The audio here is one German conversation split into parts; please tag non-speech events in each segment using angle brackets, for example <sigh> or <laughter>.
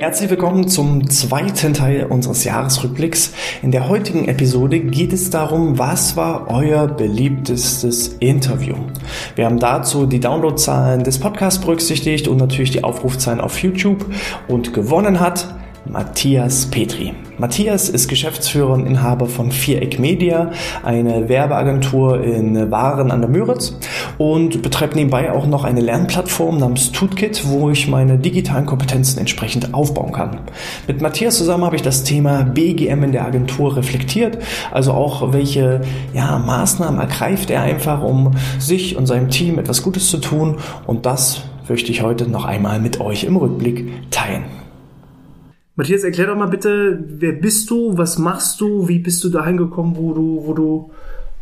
Herzlich willkommen zum zweiten Teil unseres Jahresrückblicks. In der heutigen Episode geht es darum, was war euer beliebtestes Interview. Wir haben dazu die Downloadzahlen des Podcasts berücksichtigt und natürlich die Aufrufzahlen auf YouTube und gewonnen hat Matthias Petri. Matthias ist Geschäftsführer und Inhaber von Viereck Media, eine Werbeagentur in Waren an der Müritz und betreibt nebenbei auch noch eine Lernplattform namens Tootkit, wo ich meine digitalen Kompetenzen entsprechend aufbauen kann. Mit Matthias zusammen habe ich das Thema BGM in der Agentur reflektiert, also auch welche ja, Maßnahmen ergreift er einfach, um sich und seinem Team etwas Gutes zu tun und das möchte ich heute noch einmal mit euch im Rückblick teilen. Matthias, erklär doch mal bitte, wer bist du, was machst du, wie bist du dahin gekommen, wo du, wo du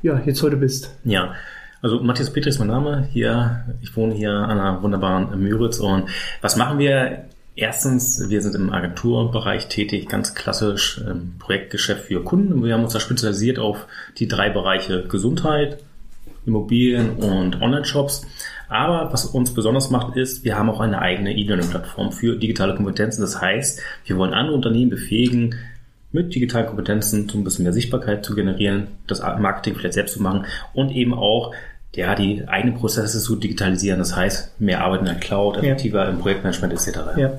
ja, jetzt heute bist? Ja, also Matthias Petri ist mein Name. Hier, ich wohne hier an einer wunderbaren Müritz und was machen wir? Erstens, wir sind im Agenturbereich tätig, ganz klassisch ähm, Projektgeschäft für Kunden. Wir haben uns da spezialisiert auf die drei Bereiche Gesundheit, Immobilien und Online-Shops. Aber was uns besonders macht, ist, wir haben auch eine eigene E-Learning-Plattform für digitale Kompetenzen. Das heißt, wir wollen andere Unternehmen befähigen, mit digitalen Kompetenzen so ein bisschen mehr Sichtbarkeit zu generieren, das Marketing vielleicht selbst zu machen und eben auch ja, die eigenen Prozesse zu digitalisieren. Das heißt, mehr Arbeit in der Cloud, effektiver ja. im Projektmanagement etc. Ja.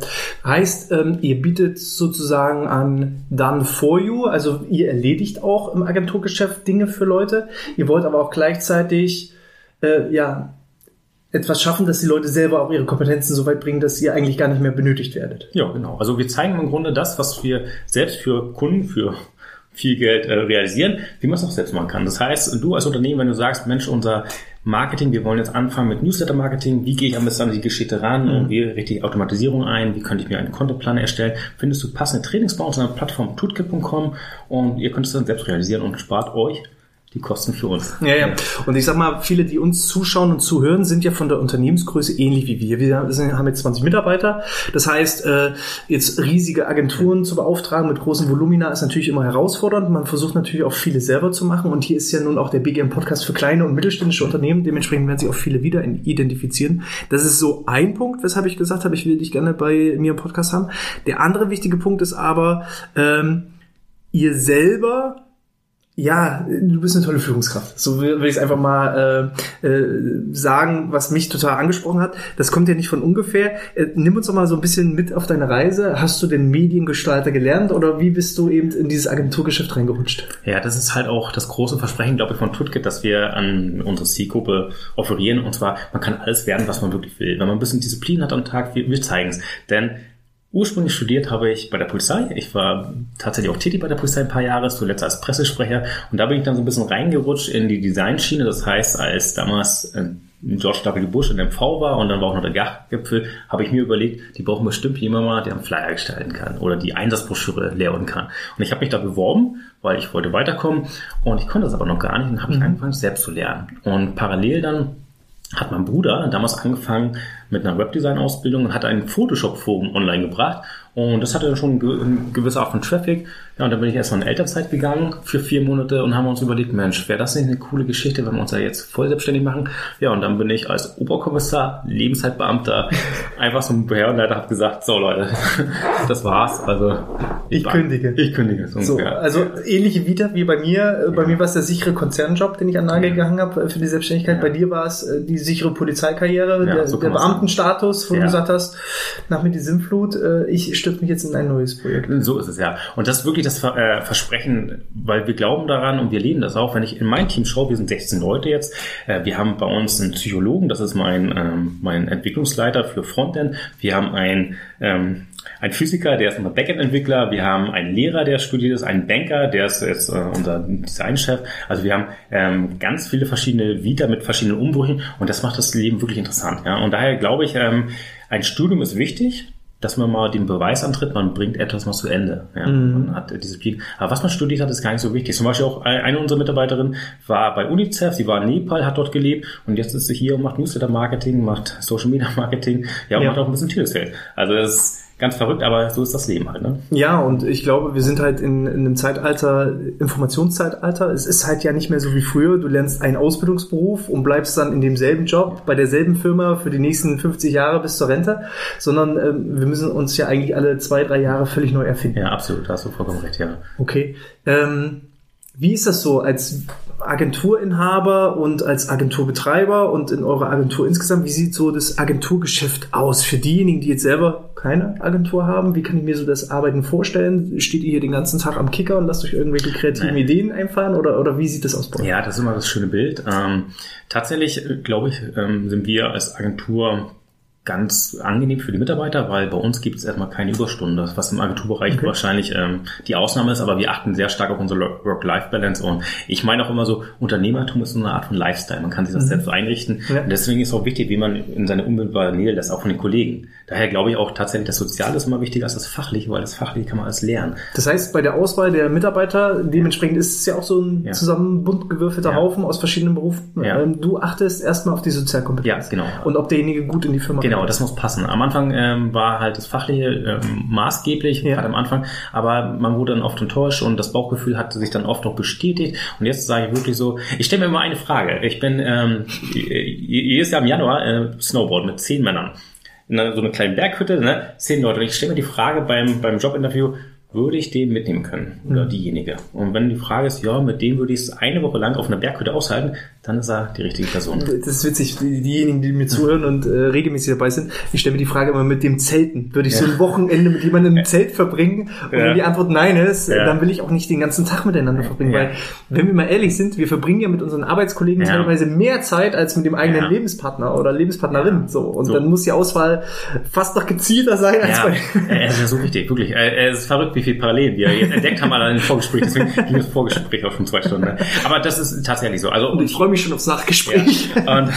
Heißt, ähm, ihr bietet sozusagen an Done for You, also ihr erledigt auch im Agenturgeschäft Dinge für Leute. Ihr wollt aber auch gleichzeitig äh, ja etwas schaffen, dass die Leute selber auch ihre Kompetenzen so weit bringen, dass ihr eigentlich gar nicht mehr benötigt werdet. Ja, genau. Also wir zeigen im Grunde das, was wir selbst für Kunden, für viel Geld äh, realisieren, wie man es auch selbst machen kann. Das heißt, du als Unternehmen, wenn du sagst, Mensch, unser Marketing, wir wollen jetzt anfangen mit Newsletter-Marketing, wie gehe ich am besten an die Geschichte ran mhm. und wie richte ich Automatisierung ein, wie könnte ich mir einen Contentplan erstellen, findest du passende Trainings bei uns auf der Plattform tootkit.com und ihr könnt es dann selbst realisieren und spart euch die Kosten für uns. Ja, ja. Und ich sag mal, viele, die uns zuschauen und zuhören, sind ja von der Unternehmensgröße ähnlich wie wir. Wir haben jetzt 20 Mitarbeiter. Das heißt, äh, jetzt riesige Agenturen zu beauftragen mit großen Volumina ist natürlich immer herausfordernd. Man versucht natürlich auch viele selber zu machen. Und hier ist ja nun auch der BGM Podcast für kleine und mittelständische Unternehmen. Dementsprechend werden sich auch viele wieder identifizieren. Das ist so ein Punkt, weshalb ich gesagt habe, ich will dich gerne bei mir im Podcast haben. Der andere wichtige Punkt ist aber, ähm, ihr selber ja, du bist eine tolle Führungskraft. So will ich es einfach mal äh, äh, sagen, was mich total angesprochen hat. Das kommt ja nicht von ungefähr. Äh, nimm uns doch mal so ein bisschen mit auf deine Reise. Hast du den Mediengestalter gelernt oder wie bist du eben in dieses Agenturgeschäft reingerutscht? Ja, das ist halt auch das große Versprechen, glaube ich, von Tutket, dass wir an unsere Zielgruppe offerieren. Und zwar, man kann alles werden, was man wirklich will. Wenn man ein bisschen Disziplin hat am Tag, wir, wir zeigen es. Denn Ursprünglich studiert habe ich bei der Polizei. Ich war tatsächlich auch tätig bei der Polizei ein paar Jahre, zuletzt als Pressesprecher. Und da bin ich dann so ein bisschen reingerutscht in die Designschiene. Das heißt, als damals äh, George W. Bush in MV war und dann war auch noch der Gachgipfel, habe ich mir überlegt, die brauchen bestimmt jemand mal, der einen Flyer gestalten kann oder die Einsatzbroschüre leeren kann. Und ich habe mich da beworben, weil ich wollte weiterkommen und ich konnte das aber noch gar nicht und habe mhm. ich angefangen, selbst zu lernen. Und parallel dann hat mein Bruder damals angefangen mit einer Webdesign-Ausbildung und hat ein Photoshop-Forum online gebracht und das hatte schon eine gewisse Art von Traffic. Ja, und dann bin ich erstmal in Elternzeit gegangen für vier Monate und haben uns überlegt, Mensch, wäre das nicht eine coole Geschichte, wenn wir uns da jetzt voll selbstständig machen? Ja, und dann bin ich als Oberkommissar, Lebenszeitbeamter, <laughs> einfach so ein Behördenleiter, habe gesagt, so Leute, <laughs> das war's. Also ich, ich kündige. Ich kündige. So, also ähnliche Vita wie bei mir. Bei ja. mir war es der sichere Konzernjob, den ich an Nagel gegangen habe äh, für die Selbstständigkeit. Ja. Bei dir war es äh, die sichere Polizeikarriere, ja, der, so der Beamtenstatus, wo du gesagt hast, nach mir die Sinnflut, äh, ich stürzt mich jetzt in ein neues Projekt. So ist es ja. Und das ist wirklich das äh, Versprechen, weil wir glauben daran und wir leben das auch. Wenn ich in mein Team schaue, wir sind 16 Leute jetzt. Äh, wir haben bei uns einen Psychologen, das ist mein, ähm, mein Entwicklungsleiter für Frontend. Wir haben einen ähm, ein Physiker, der ist unser Backend-Entwickler, wir haben einen Lehrer, der studiert ist, einen Banker, der ist jetzt äh, unser Designchef. Also wir haben ähm, ganz viele verschiedene Vita mit verschiedenen Umbrüchen und das macht das Leben wirklich interessant. Und daher glaube ich, ein Studium ist wichtig, dass man mal den Beweis antritt, man bringt etwas mal zu Ende. Ja, mhm. Man hat Disziplin. Aber was man studiert hat, ist gar nicht so wichtig. Zum Beispiel auch eine unserer Mitarbeiterinnen war bei UNICEF, sie war in Nepal, hat dort gelebt und jetzt ist sie hier und macht Newsletter-Marketing, macht Social-Media-Marketing, ja, und ja. macht auch ein bisschen Telesales. Also das ganz verrückt, aber so ist das Leben halt. Ne? Ja, und ich glaube, wir sind halt in, in einem Zeitalter, Informationszeitalter. Es ist halt ja nicht mehr so wie früher. Du lernst einen Ausbildungsberuf und bleibst dann in demselben Job bei derselben Firma für die nächsten 50 Jahre bis zur Rente, sondern ähm, wir müssen uns ja eigentlich alle zwei, drei Jahre völlig neu erfinden. Ja, absolut, da hast du vollkommen recht, ja. Okay. Ähm, wie ist das so als Agenturinhaber und als Agenturbetreiber und in eurer Agentur insgesamt? Wie sieht so das Agenturgeschäft aus für diejenigen, die jetzt selber keine Agentur haben? Wie kann ich mir so das Arbeiten vorstellen? Steht ihr hier den ganzen Tag am Kicker und lasst euch irgendwelche kreativen Nein. Ideen einfahren oder, oder wie sieht das aus bei euch? Ja, das ist immer das schöne Bild. Ähm, tatsächlich, äh, glaube ich, ähm, sind wir als Agentur ganz angenehm für die Mitarbeiter, weil bei uns gibt es erstmal keine Überstunden, was im Agenturbereich okay. wahrscheinlich ähm, die Ausnahme ist, aber wir achten sehr stark auf unsere Work-Life-Balance und ich meine auch immer so, Unternehmertum ist so eine Art von Lifestyle, man kann sich das mhm. selbst einrichten ja. und deswegen ist es auch wichtig, wie man in seine unmittelbare Nähe lässt, auch von den Kollegen. Daher glaube ich auch tatsächlich, das Soziale ist immer wichtiger als das Fachliche, weil das Fachliche kann man alles lernen. Das heißt, bei der Auswahl der Mitarbeiter, dementsprechend ist es ja auch so ein ja. zusammen bunt gewürfelter ja. Haufen aus verschiedenen Berufen. Ähm, du achtest erstmal auf die Sozialkompetenz. Ja, genau. Und ob derjenige gut in die Firma Genau, das muss passen. Am Anfang ähm, war halt das Fachliche ähm, maßgeblich, ja. gerade am Anfang, aber man wurde dann oft enttäuscht und das Bauchgefühl hatte sich dann oft auch bestätigt. Und jetzt sage ich wirklich so, ich stelle mir mal eine Frage. Ich bin ähm, jedes Jahr im Januar äh, Snowboard mit zehn Männern in so einer kleinen Berghütte, ne, zehn Leute. Und ich stelle mir die Frage beim, beim Jobinterview, würde ich den mitnehmen können oder mhm. diejenige. Und wenn die Frage ist, ja, mit dem würde ich es eine Woche lang auf einer Berghütte aushalten, dann ist er die richtige Person. Das ist witzig, diejenigen, die mir zuhören und äh, regelmäßig dabei sind, ich stelle mir die Frage immer mit dem Zelten. Würde ich ja. so ein Wochenende mit jemandem im Zelt verbringen? Und ja. wenn die Antwort nein ist, ja. dann will ich auch nicht den ganzen Tag miteinander verbringen. Weil, wenn wir mal ehrlich sind, wir verbringen ja mit unseren Arbeitskollegen teilweise mehr Zeit als mit dem eigenen Lebenspartner oder Lebenspartnerin. So. Und so. dann muss die Auswahl fast noch gezielter sein als bei. Es ist ja so wichtig, wirklich. Es ist verrückt, wie viel Parallelen wir jetzt entdeckt haben allein im Vorgespräch. Deswegen ging das Vorgespräch auch schon zwei Stunden. Aber das ist tatsächlich so. Also, und ich freue mich schon aufs Nachgespräch. Ja. Und,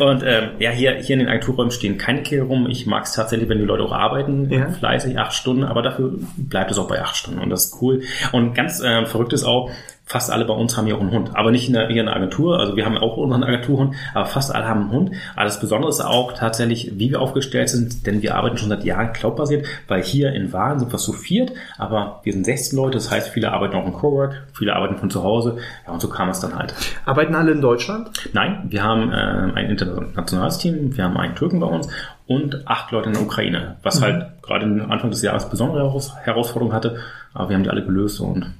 und ähm, ja, hier, hier in den Agenturräumen stehen keine Kehle rum. Ich mag es tatsächlich, wenn die Leute auch arbeiten, ja. fleißig, acht Stunden, aber dafür bleibt es auch bei acht Stunden. Und das ist cool. Und ganz äh, verrückt ist auch, fast alle bei uns haben hier auch einen Hund. Aber nicht in der, hier in der Agentur. Also wir haben auch unseren Agenturhund, aber fast alle haben einen Hund. Aber das Besondere ist auch tatsächlich, wie wir aufgestellt sind, denn wir arbeiten schon seit Jahren cloudbasiert, weil hier in Waren sind wir so viert, aber wir sind 16 Leute. Das heißt, viele arbeiten auch im Cowork, viele arbeiten von zu Hause. Ja, und so kam es dann halt. Arbeiten alle in Deutschland? Nein, wir haben äh, ein internationales Team. Wir haben einen Türken bei uns und acht Leute in der Ukraine, was mhm. halt gerade Anfang des Jahres besondere Herausforderungen hatte. Aber wir haben die alle gelöst und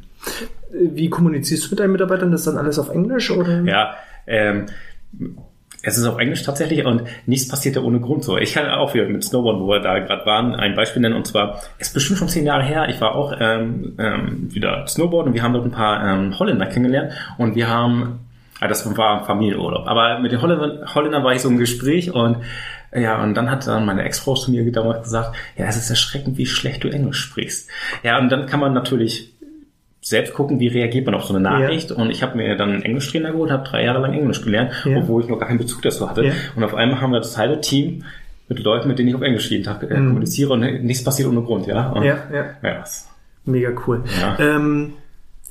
wie kommunizierst du mit deinen Mitarbeitern? Das ist dann alles auf Englisch oder? Ja, ähm, es ist auf Englisch tatsächlich und nichts passiert ja ohne Grund so. Ich kann auch wieder mit Snowboard, wo wir da gerade waren, ein Beispiel nennen und zwar, es ist bestimmt schon zehn Jahre her, ich war auch ähm, ähm, wieder Snowboard und wir haben dort ein paar ähm, Holländer kennengelernt und wir haben, ah, das war Familienurlaub, aber mit den Holländern, Holländern war ich so im Gespräch und ja, und dann hat dann meine Ex-Frau zu mir damals gesagt, ja, es ist erschreckend, wie schlecht du Englisch sprichst. Ja, und dann kann man natürlich selbst gucken, wie reagiert man auf so eine Nachricht. Ja. Und ich habe mir dann einen Englischtrainer geholt, habe drei Jahre lang Englisch gelernt, ja. obwohl ich noch gar keinen Bezug dazu hatte. Ja. Und auf einmal haben wir das halbe Team mit Leuten, mit denen ich auf Englisch jeden Tag äh, mhm. kommuniziere und nichts passiert ohne Grund, ja. Und, ja, ja. ja. Mega cool. Ähm,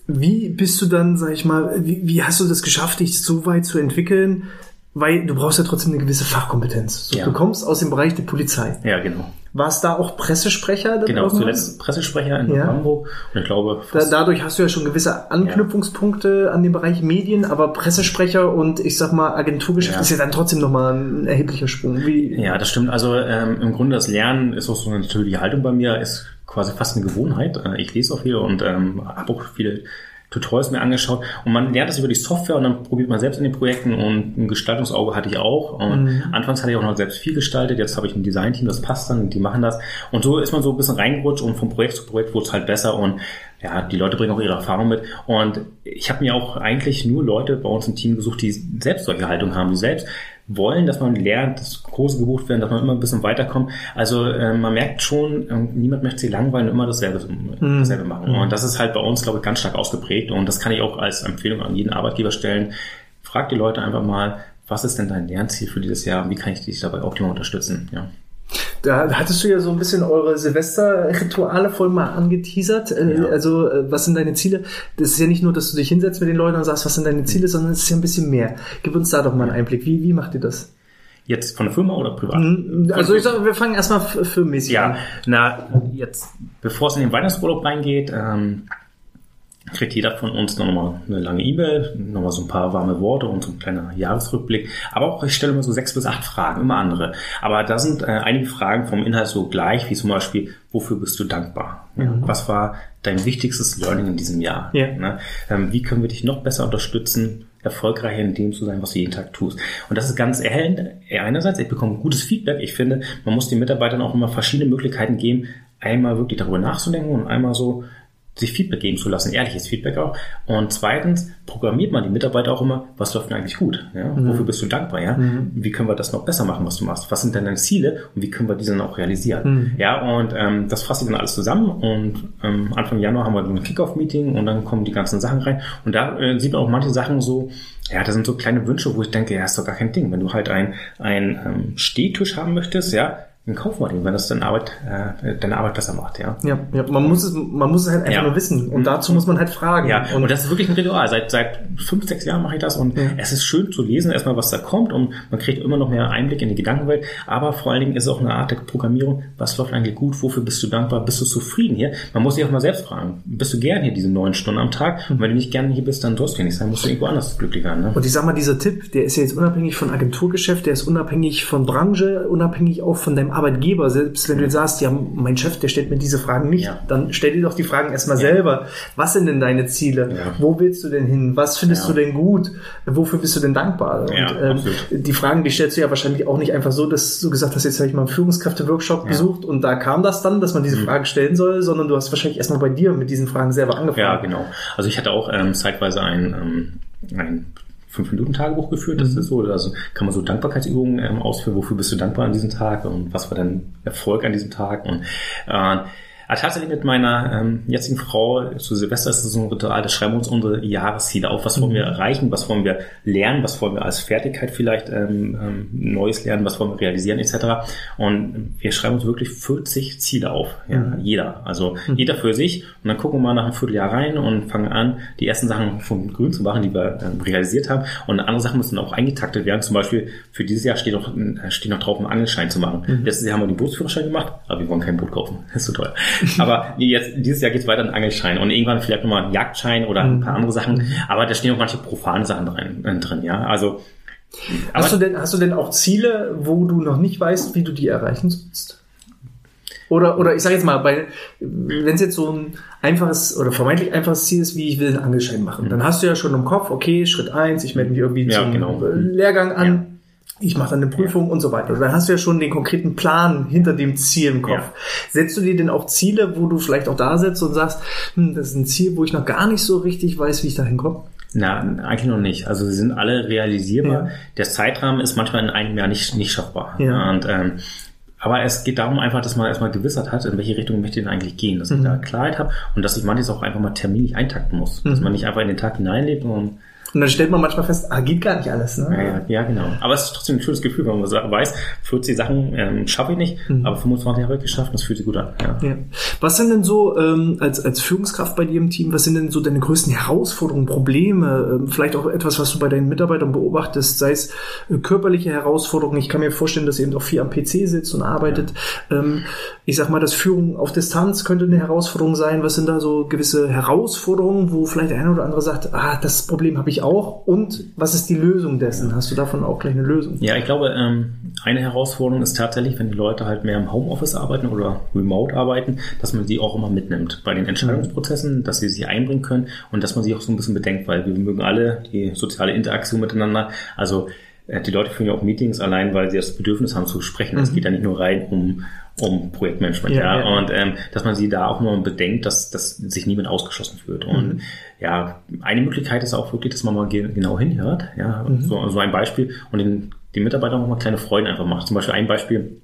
wie bist du dann, sag ich mal, wie, wie hast du das geschafft, dich so weit zu entwickeln? Weil du brauchst ja trotzdem eine gewisse Fachkompetenz. So, Du kommst aus dem Bereich der Polizei. Ja, genau. War es da auch Pressesprecher? Genau, zuletzt Pressesprecher in ja. Hamburg. Und ich glaube, da, dadurch hast du ja schon gewisse Anknüpfungspunkte ja. an den Bereich Medien, aber Pressesprecher und ich sag mal Agenturgeschäft ja. ist ja dann trotzdem nochmal ein erheblicher Sprung. Wie ja, das stimmt. Also ähm, im Grunde das Lernen ist auch so eine natürliche Haltung bei mir, ist quasi fast eine Gewohnheit. Äh, ich lese auch viel und ähm, habe auch viele Tutorials mir angeschaut und man lernt das über die Software und dann probiert man selbst in den Projekten und ein Gestaltungsauge hatte ich auch. Und mhm. anfangs hatte ich auch noch selbst viel gestaltet, jetzt habe ich ein Designteam, das passt dann, die machen das. Und so ist man so ein bisschen reingerutscht und vom Projekt zu Projekt wurde es halt besser und ja, die Leute bringen auch ihre Erfahrung mit. Und ich habe mir auch eigentlich nur Leute bei uns im Team gesucht, die selbst solche Haltung haben, die selbst wollen, dass man lernt, dass Kurse gebucht werden, dass man immer ein bisschen weiterkommt. Also äh, man merkt schon, äh, niemand möchte sich langweilen, immer dasselbe, mhm. dasselbe machen. Mhm. Und das ist halt bei uns, glaube ich, ganz stark ausgeprägt. Und das kann ich auch als Empfehlung an jeden Arbeitgeber stellen. Frag die Leute einfach mal, was ist denn dein Lernziel für dieses Jahr und wie kann ich dich dabei optimal unterstützen? Ja. Da hattest du ja so ein bisschen eure Silvesterrituale voll mal angeteasert. Äh, ja. Also, äh, was sind deine Ziele? Das ist ja nicht nur, dass du dich hinsetzt mit den Leuten und sagst, was sind deine Ziele, sondern es ist ja ein bisschen mehr. Gib uns da doch mal einen Einblick. Wie, wie macht ihr das? Jetzt von der Firma oder privat? Mhm. Also ich sage, wir fangen erstmal firmenmäßig ja, an. Na, jetzt, bevor es in den Weihnachtsurlaub reingeht, ähm, kriegt jeder von uns nochmal eine lange E-Mail, nochmal so ein paar warme Worte und so ein kleiner Jahresrückblick. Aber auch, ich stelle immer so sechs bis acht Fragen, immer andere. Aber da sind äh, einige Fragen vom Inhalt so gleich, wie zum Beispiel, wofür bist du dankbar? Ja, Mhm. Was war dein wichtigstes Learning in diesem Jahr? Ja. Ne? Ähm, wie können wir dich noch besser unterstützen, erfolgreicher in dem zu sein, was du jeden Tag tust? Und das ist ganz erhellend. Einerseits, ich bekomme gutes Feedback. Ich finde, man muss den Mitarbeitern auch immer verschiedene Möglichkeiten geben, einmal wirklich darüber nachzudenken und einmal so sich Feedback geben zu lassen, ehrliches Feedback auch. Und zweitens programmiert man die Mitarbeiter auch immer, was läuft denn eigentlich gut? Ja? Wofür bist du dankbar? Ja? Wie können wir das noch besser machen, was du machst? Was sind denn deine Ziele und wie können wir diese dann auch realisieren? Ja, und ähm, das fasse ich dann alles zusammen und ähm, Anfang Januar haben wir ein Kickoff-Meeting und dann kommen die ganzen Sachen rein und da äh, sieht man auch manche Sachen so, ja, das sind so kleine Wünsche, wo ich denke, ja, ist doch gar kein Ding. Wenn du halt ein, ein ähm, Stehtisch haben möchtest, ja, dann kauf mal den, wenn das deine Arbeit, äh, deine Arbeit besser macht, ja. Ja, ja, man muss es, man muss es halt einfach Ja. nur wissen. Und dazu muss man halt fragen. Ja, und, das ist wirklich ein Ritual. Seit, seit fünf, sechs Jahren mache ich das und es ist schön zu lesen, erstmal was da kommt und man kriegt immer noch mehr Einblick in die Gedankenwelt. Aber vor allen Dingen ist es auch eine Art der Programmierung. Was läuft eigentlich gut? Wofür bist du dankbar? Bist du zufrieden hier? Man muss sich auch mal selbst fragen. Bist du gern hier diese neun Stunden am Tag? Und wenn du nicht gerne hier bist, dann sollst du nicht sein. Musst du irgendwo anders glücklich werden. Ne? Und ich sag mal, dieser Tipp, der ist ja jetzt unabhängig von Agenturgeschäft, der ist unabhängig von Branche, unabhängig auch von deinem Arbeitgeber. Selbst wenn du jetzt sagst, ja, mein Chef, der stellt mir diese Fragen nicht, Ja. dann stell dir doch die Fragen erstmal selber. Was sind denn deine Ziele? Ja. Wo willst du denn hin? Was findest Ja. du denn gut? Wofür bist du denn dankbar? Ja, Und ähm, die Fragen, die stellst du ja wahrscheinlich auch nicht einfach so, dass du gesagt hast, jetzt habe ich mal einen Führungskräfte-Workshop besucht und da kam das dann, dass man diese Mhm. Fragen stellen soll, sondern du hast wahrscheinlich erstmal bei dir mit diesen Fragen selber angefangen. Ja, genau. Also ich hatte auch ähm, zeitweise ein, ähm, ein Fünf-Minuten-Tagebuch geführt. Das ist so, also kann man so Dankbarkeitsübungen ähm, ausführen. Wofür bist du dankbar an diesem Tag und was war dein Erfolg an diesem Tag? Und äh, aber tatsächlich mit meiner ähm, jetzigen Frau zu Silvester ist es so ein Ritual, da schreiben wir uns unsere Jahresziele auf. Was wollen wir erreichen? Was wollen wir lernen? Was wollen wir als Fertigkeit vielleicht ähm, ähm, Neues lernen? Was wollen wir realisieren etc. Und wir schreiben uns wirklich 40 Ziele auf. Ja, jeder. Also jeder für sich. Und dann gucken wir mal nach einem Vierteljahr rein und fangen an, die ersten Sachen von grün zu machen, die wir ähm, realisiert haben. Und andere Sachen müssen auch eingetaktet werden. Zum Beispiel für dieses Jahr steht noch, äh, steht noch drauf, einen Angelschein zu machen. Letztes Jahr haben wir den Bootsführerschein gemacht, aber wir wollen kein Boot kaufen. <laughs> Das ist so teuer. <laughs> aber jetzt, dieses Jahr geht es weiter an Angelschein und irgendwann vielleicht nochmal einen Jagdschein oder ein paar andere Sachen. Aber da stehen auch manche profane Sachen drin, drin ja. Also, Hast du, denn, hast du denn auch Ziele, wo du noch nicht weißt, wie du die erreichen sollst? Oder, oder ich sage jetzt mal, wenn es jetzt so ein einfaches oder vermeintlich einfaches Ziel ist, wie ich will einen Angelschein machen, dann hast du ja schon im Kopf, okay, Schritt eins, ich melde mich irgendwie Ja, zum genau. Lehrgang an, ich mache dann eine Prüfung und so weiter. Dann hast du ja schon den konkreten Plan hinter dem Ziel im Kopf. Ja. Setzt du dir denn auch Ziele, wo du vielleicht auch da sitzt und sagst, hm, das ist ein Ziel, wo ich noch gar nicht so richtig weiß, wie ich da hinkomme? Na, eigentlich noch nicht. Also sie sind alle realisierbar. Ja. Der Zeitrahmen ist manchmal in einem Jahr nicht, nicht schaffbar. Ja. Und, ähm, aber es geht darum einfach, dass man erstmal Gewissheit hat, in welche Richtung möchte ich denn eigentlich gehen, dass ich da Klarheit habe und dass ich manches auch einfach mal terminlich eintakten muss. Dass man nicht einfach in den Tag hineinlebt und Und dann stellt man manchmal fest, ah, geht gar nicht alles. Ne? ja, ja, ja, genau. Aber es ist trotzdem ein schönes Gefühl, wenn man weiß, 40 Sachen ähm, schaffe ich nicht, aber 25 habe ich geschafft und das fühlt sich gut an. Ja. Ja. Was sind denn so ähm, als, als Führungskraft bei dir im Team, was sind denn so deine größten Herausforderungen, Probleme, ähm, vielleicht auch etwas, was du bei deinen Mitarbeitern beobachtest, sei es äh, körperliche Herausforderungen. Ich kann mir vorstellen, dass ihr eben auch viel am PC sitzt und arbeitet. Ähm, ich sag mal, das Führen auf Distanz könnte eine Herausforderung sein. Was sind da so gewisse Herausforderungen, wo vielleicht der eine oder andere sagt, ah, das Problem habe ich auch und was ist die Lösung dessen? Hast du davon auch gleich eine Lösung? Ja, ich glaube, ähm, eine Herausforderung ist tatsächlich, wenn die Leute halt mehr im Homeoffice arbeiten oder remote arbeiten, dass man sie auch immer mitnimmt bei den Entscheidungsprozessen, dass sie sich einbringen können und dass man sich auch so ein bisschen bedenkt, weil wir mögen alle die soziale Interaktion miteinander. Also äh, die Leute führen ja auch Meetings allein, weil sie das Bedürfnis haben zu sprechen. Es geht ja nicht nur rein um um Projektmanagement, Ja, ja, und ähm, dass man sie da auch mal bedenkt, dass, dass sich niemand ausgeschlossen fühlt. Und ja, eine Möglichkeit ist auch wirklich, dass man mal ge genau hinhört, ja, so, so ein Beispiel und den, den Mitarbeitern auch mal kleine Freuden einfach macht. Zum Beispiel ein Beispiel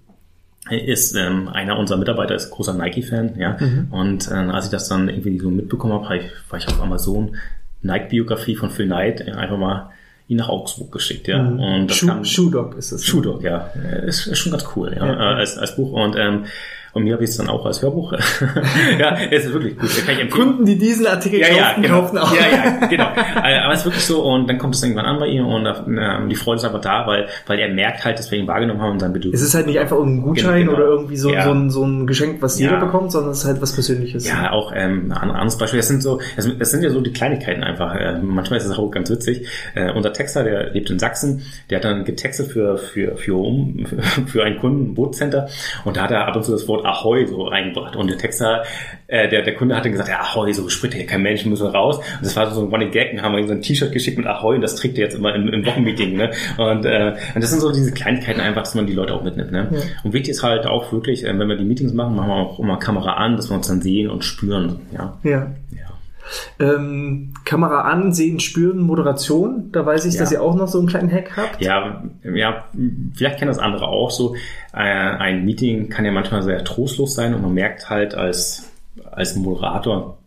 ist ähm, einer unserer Mitarbeiter ist großer Nike-Fan, ja, und äh, als ich das dann irgendwie so mitbekommen habe, hab ich, war ich auf Amazon Nike-Biografie von Phil Knight einfach mal ihn nach Augsburg geschickt, ja, und das Schuh, kam, Schuhdog ist es. Shoe Dog, ja. Ist, ist schon ganz cool, ja, Ja, äh, als, als Buch. Und, ähm, Und mir habe ich es dann auch als Hörbuch. <laughs> ja, es ist wirklich gut. Kann ich Kunden, die diesen Artikel ja, kaufen, ja, genau. kaufen auch. Ja, ja, genau. Aber es ist wirklich so und dann kommt es irgendwann an bei ihm und äh, die Freude ist einfach da, weil, weil er merkt halt, dass wir ihn wahrgenommen haben und sein Bedürfnis. Es ist halt nicht einfach irgendein Gutschein genau. oder irgendwie so, ja. so, ein, so ein Geschenk, was jeder bekommt, sondern es ist halt was Persönliches. Ja, auch ähm, ein anderes Beispiel. Das sind so, das sind ja so die Kleinigkeiten einfach. Äh, manchmal ist es auch ganz witzig. Äh, unser Texter, der lebt in Sachsen, der hat dann getextet für, für, für, um, <laughs> für einen Kunden, ein Bootcenter und da hat er ab und zu das Wort Ahoi so reingebracht und der Texter, äh, der, der Kunde hat dann gesagt, ja, Ahoi, so spricht hier kein Mensch, müssen wir raus. Und das war so ein Running Gag, und haben wir ihm so ein T-Shirt geschickt mit Ahoi und das trägt er jetzt immer im, im Wochenmeeting. Ne? Und, äh, und das sind so diese Kleinigkeiten einfach, dass man die Leute auch mitnimmt. Ne? Ja. Und wichtig ist halt auch wirklich, äh, wenn wir die Meetings machen, machen wir auch immer Kamera an, dass wir uns dann sehen und spüren. Ja. ja. Ähm, Kamera ansehen, spüren, Moderation. Da weiß ich, ja. dass ihr auch noch so einen kleinen Hack habt. Ja, ja, vielleicht kennen das andere auch so. Äh, ein Meeting kann ja manchmal sehr trostlos sein und man merkt halt als, als Moderator,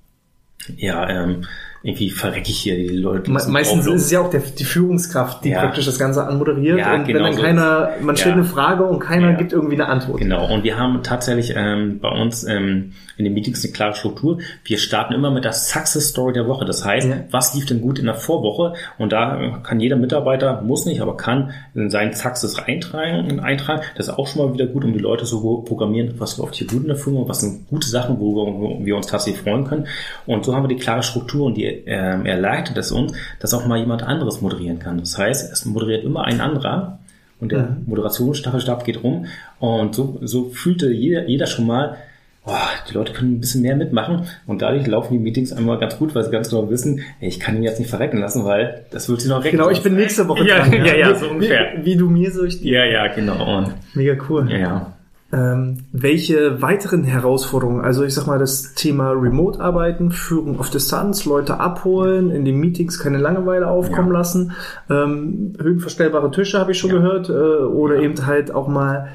ja, ähm, irgendwie verrecke ich hier die Leute. Me meistens ist es ja auch der, die Führungskraft, die ja. praktisch das Ganze anmoderiert. Ja, und genau wenn dann so keiner, man stellt ja. eine Frage und keiner gibt irgendwie eine Antwort. Genau. Und wir haben tatsächlich ähm, bei uns ähm, in den Meetings eine klare Struktur. Wir starten immer mit der Success Story der Woche. Das heißt, was lief denn gut in der Vorwoche? Und da kann jeder Mitarbeiter, muss nicht, aber kann in seinen Success eintragen, eintragen. Das ist auch schon mal wieder gut, um die Leute so programmieren, was läuft hier gut in der Firma, was sind gute Sachen, wo wir uns tatsächlich freuen können. Und so haben wir die klare Struktur und die ähm, er leitet es uns, dass auch mal jemand anderes moderieren kann. Das heißt, es moderiert immer ein anderer und der mhm. Moderationsstaffelstab geht rum und so, so fühlte jeder, jeder schon mal, boah, die Leute können ein bisschen mehr mitmachen und dadurch laufen die Meetings einmal ganz gut, weil sie ganz genau wissen, ey, ich kann ihn jetzt nicht verrecken lassen, weil das wird sie noch recken. Genau, ich bin nächste Woche dran. Ja, <laughs> ja, ja, so ungefähr. Wie, wie, du mir so ich Ja, ja, genau. Und Mega cool. Ja, ja. Ähm, welche weiteren Herausforderungen, also ich sag mal das Thema Remote-Arbeiten, Führung auf Distanz, Leute abholen, in den Meetings keine Langeweile aufkommen ja. lassen, ähm, höhenverstellbare Tische habe ich schon ja. gehört, äh, oder ja. eben halt auch mal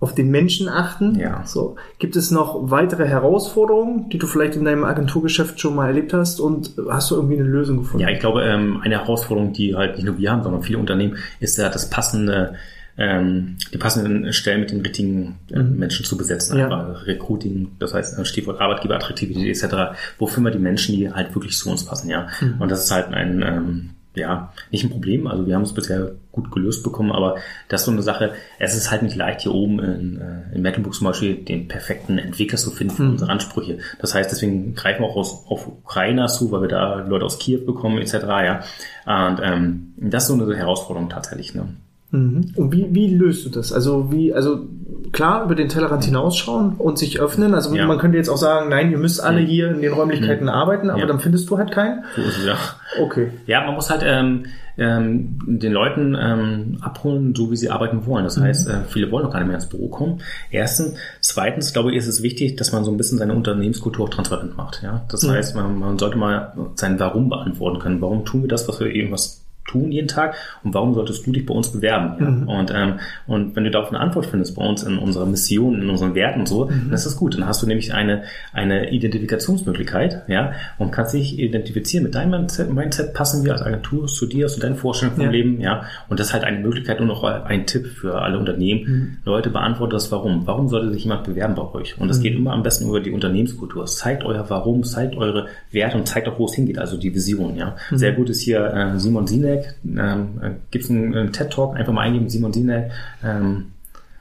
auf den Menschen achten. Ja. So. Gibt es noch weitere Herausforderungen, die du vielleicht in deinem Agenturgeschäft schon mal erlebt hast und hast du irgendwie eine Lösung gefunden? Ja, ich glaube, ähm, eine Herausforderung, die halt nicht nur wir haben, sondern viele Unternehmen, ist ja das passende ähm, die passenden Stellen mit den richtigen äh, mhm. Menschen zu besetzen. Ja. Recruiting, das heißt äh, Stichwort Arbeitgeberattraktivität etc. Wo finden wir die Menschen, die halt wirklich zu uns passen, ja. Mhm. Und das ist halt ein ähm, ja, nicht ein Problem. Also wir haben es bisher gut gelöst bekommen, aber das ist so eine Sache. Es ist halt nicht leicht, hier oben in, äh, in Mecklenburg zum Beispiel den perfekten Entwickler zu finden für mhm. unsere Ansprüche. Das heißt, deswegen greifen wir auch aus, auf Ukrainer zu, weil wir da Leute aus Kiew bekommen etc. Ja, und ähm, das ist so eine Herausforderung tatsächlich. Ne? Mhm. Und wie, wie löst du das? Also wie, also klar, über den Tellerrand hinausschauen und sich öffnen. Also ja. man könnte jetzt auch sagen, nein, ihr müsst alle mhm. hier in den Räumlichkeiten mhm. arbeiten, aber ja. dann findest du halt keinen. So ist es ja. Okay. Ja, man muss halt ähm, ähm, den Leuten ähm, abholen, so wie sie arbeiten wollen. Das mhm. heißt, äh, viele wollen auch gar nicht mehr ins Büro kommen. Erstens. Zweitens, glaube ich, ist es wichtig, dass man so ein bisschen seine Unternehmenskultur auch transparent macht. Ja, Das mhm. heißt, man, man sollte mal sein Warum beantworten können. Warum tun wir das, was wir eben was tun jeden Tag und warum solltest du dich bei uns bewerben? Mhm. Und, ähm, und wenn du darauf eine Antwort findest bei uns in unserer Mission, in unseren Werten und so, mhm. dann ist das gut. Dann hast du nämlich eine, eine Identifikationsmöglichkeit ja, und kannst dich identifizieren mit deinem Mindset, Mindset passen wir als Agentur zu dir, zu deinen Vorstellungen vom ja. Leben. ja. Und das ist halt eine Möglichkeit und noch ein Tipp für alle Unternehmen. Mhm. Leute, beantwortet das Warum. Warum sollte sich jemand bewerben bei euch? Und das mhm. geht immer am besten über die Unternehmenskultur. Zeigt euer Warum, zeigt eure Werte und zeigt auch, wo es hingeht, also die Vision. Ja. Mhm. Sehr gut ist hier äh, Simon Sinek, Sinek, ähm, äh, gibt es einen, einen TED-Talk, einfach mal eingeben, Simon Sinek, ähm,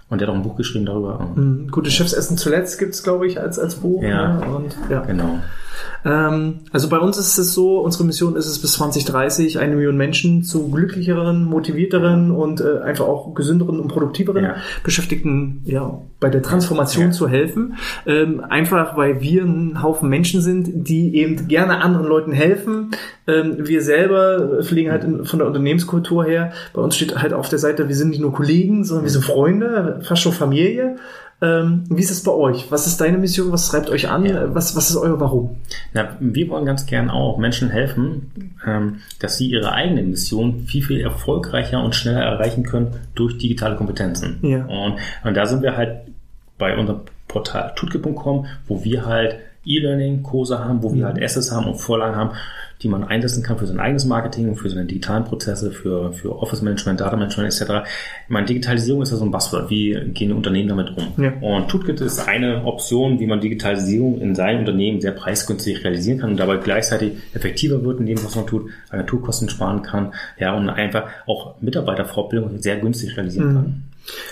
und der hat auch ein Buch geschrieben darüber. Mhm. Gutes Schiffsessen zuletzt gibt's glaube ich, als, als Buch. Ja, ne? und, ja. genau. Ähm, also bei uns ist es so, unsere Mission ist es bis 2030 eine Million Menschen zu glücklicheren, motivierteren und äh, einfach auch gesünderen und produktiveren ja. Beschäftigten ja, bei der Transformation ja. zu helfen. Ähm, einfach weil wir ein Haufen Menschen sind, die eben gerne anderen Leuten helfen. Ähm, wir selber pflegen halt in, von der Unternehmenskultur her, bei uns steht halt auf der Seite, wir sind nicht nur Kollegen, sondern wir sind Freunde, fast schon Familie. Ähm, wie ist es bei euch? Was ist deine Mission? Was treibt euch an? Ja. Was, was ist euer Warum? Na, wir wollen ganz gern auch Menschen helfen, ähm, dass sie ihre eigene Mission viel, viel erfolgreicher und schneller erreichen können durch digitale Kompetenzen. Ja. Und, und da sind wir halt bei unserem Portal tutke.com, wo wir halt E-Learning-Kurse haben, wo wir halt Assets haben und Vorlagen haben, die man einsetzen kann für sein eigenes Marketing, für seine digitalen Prozesse, für, für Office Management, Data Management etc. Ich meine, Digitalisierung ist ja so ein Buzzword. Wie gehen Unternehmen damit um? Ja. Und Tootkit ist eine Option, wie man Digitalisierung in seinem Unternehmen sehr preisgünstig realisieren kann und dabei gleichzeitig effektiver wird in dem, was man tut, Agenturkosten sparen kann, ja, und einfach auch Mitarbeiterfortbildung sehr günstig realisieren mhm. kann.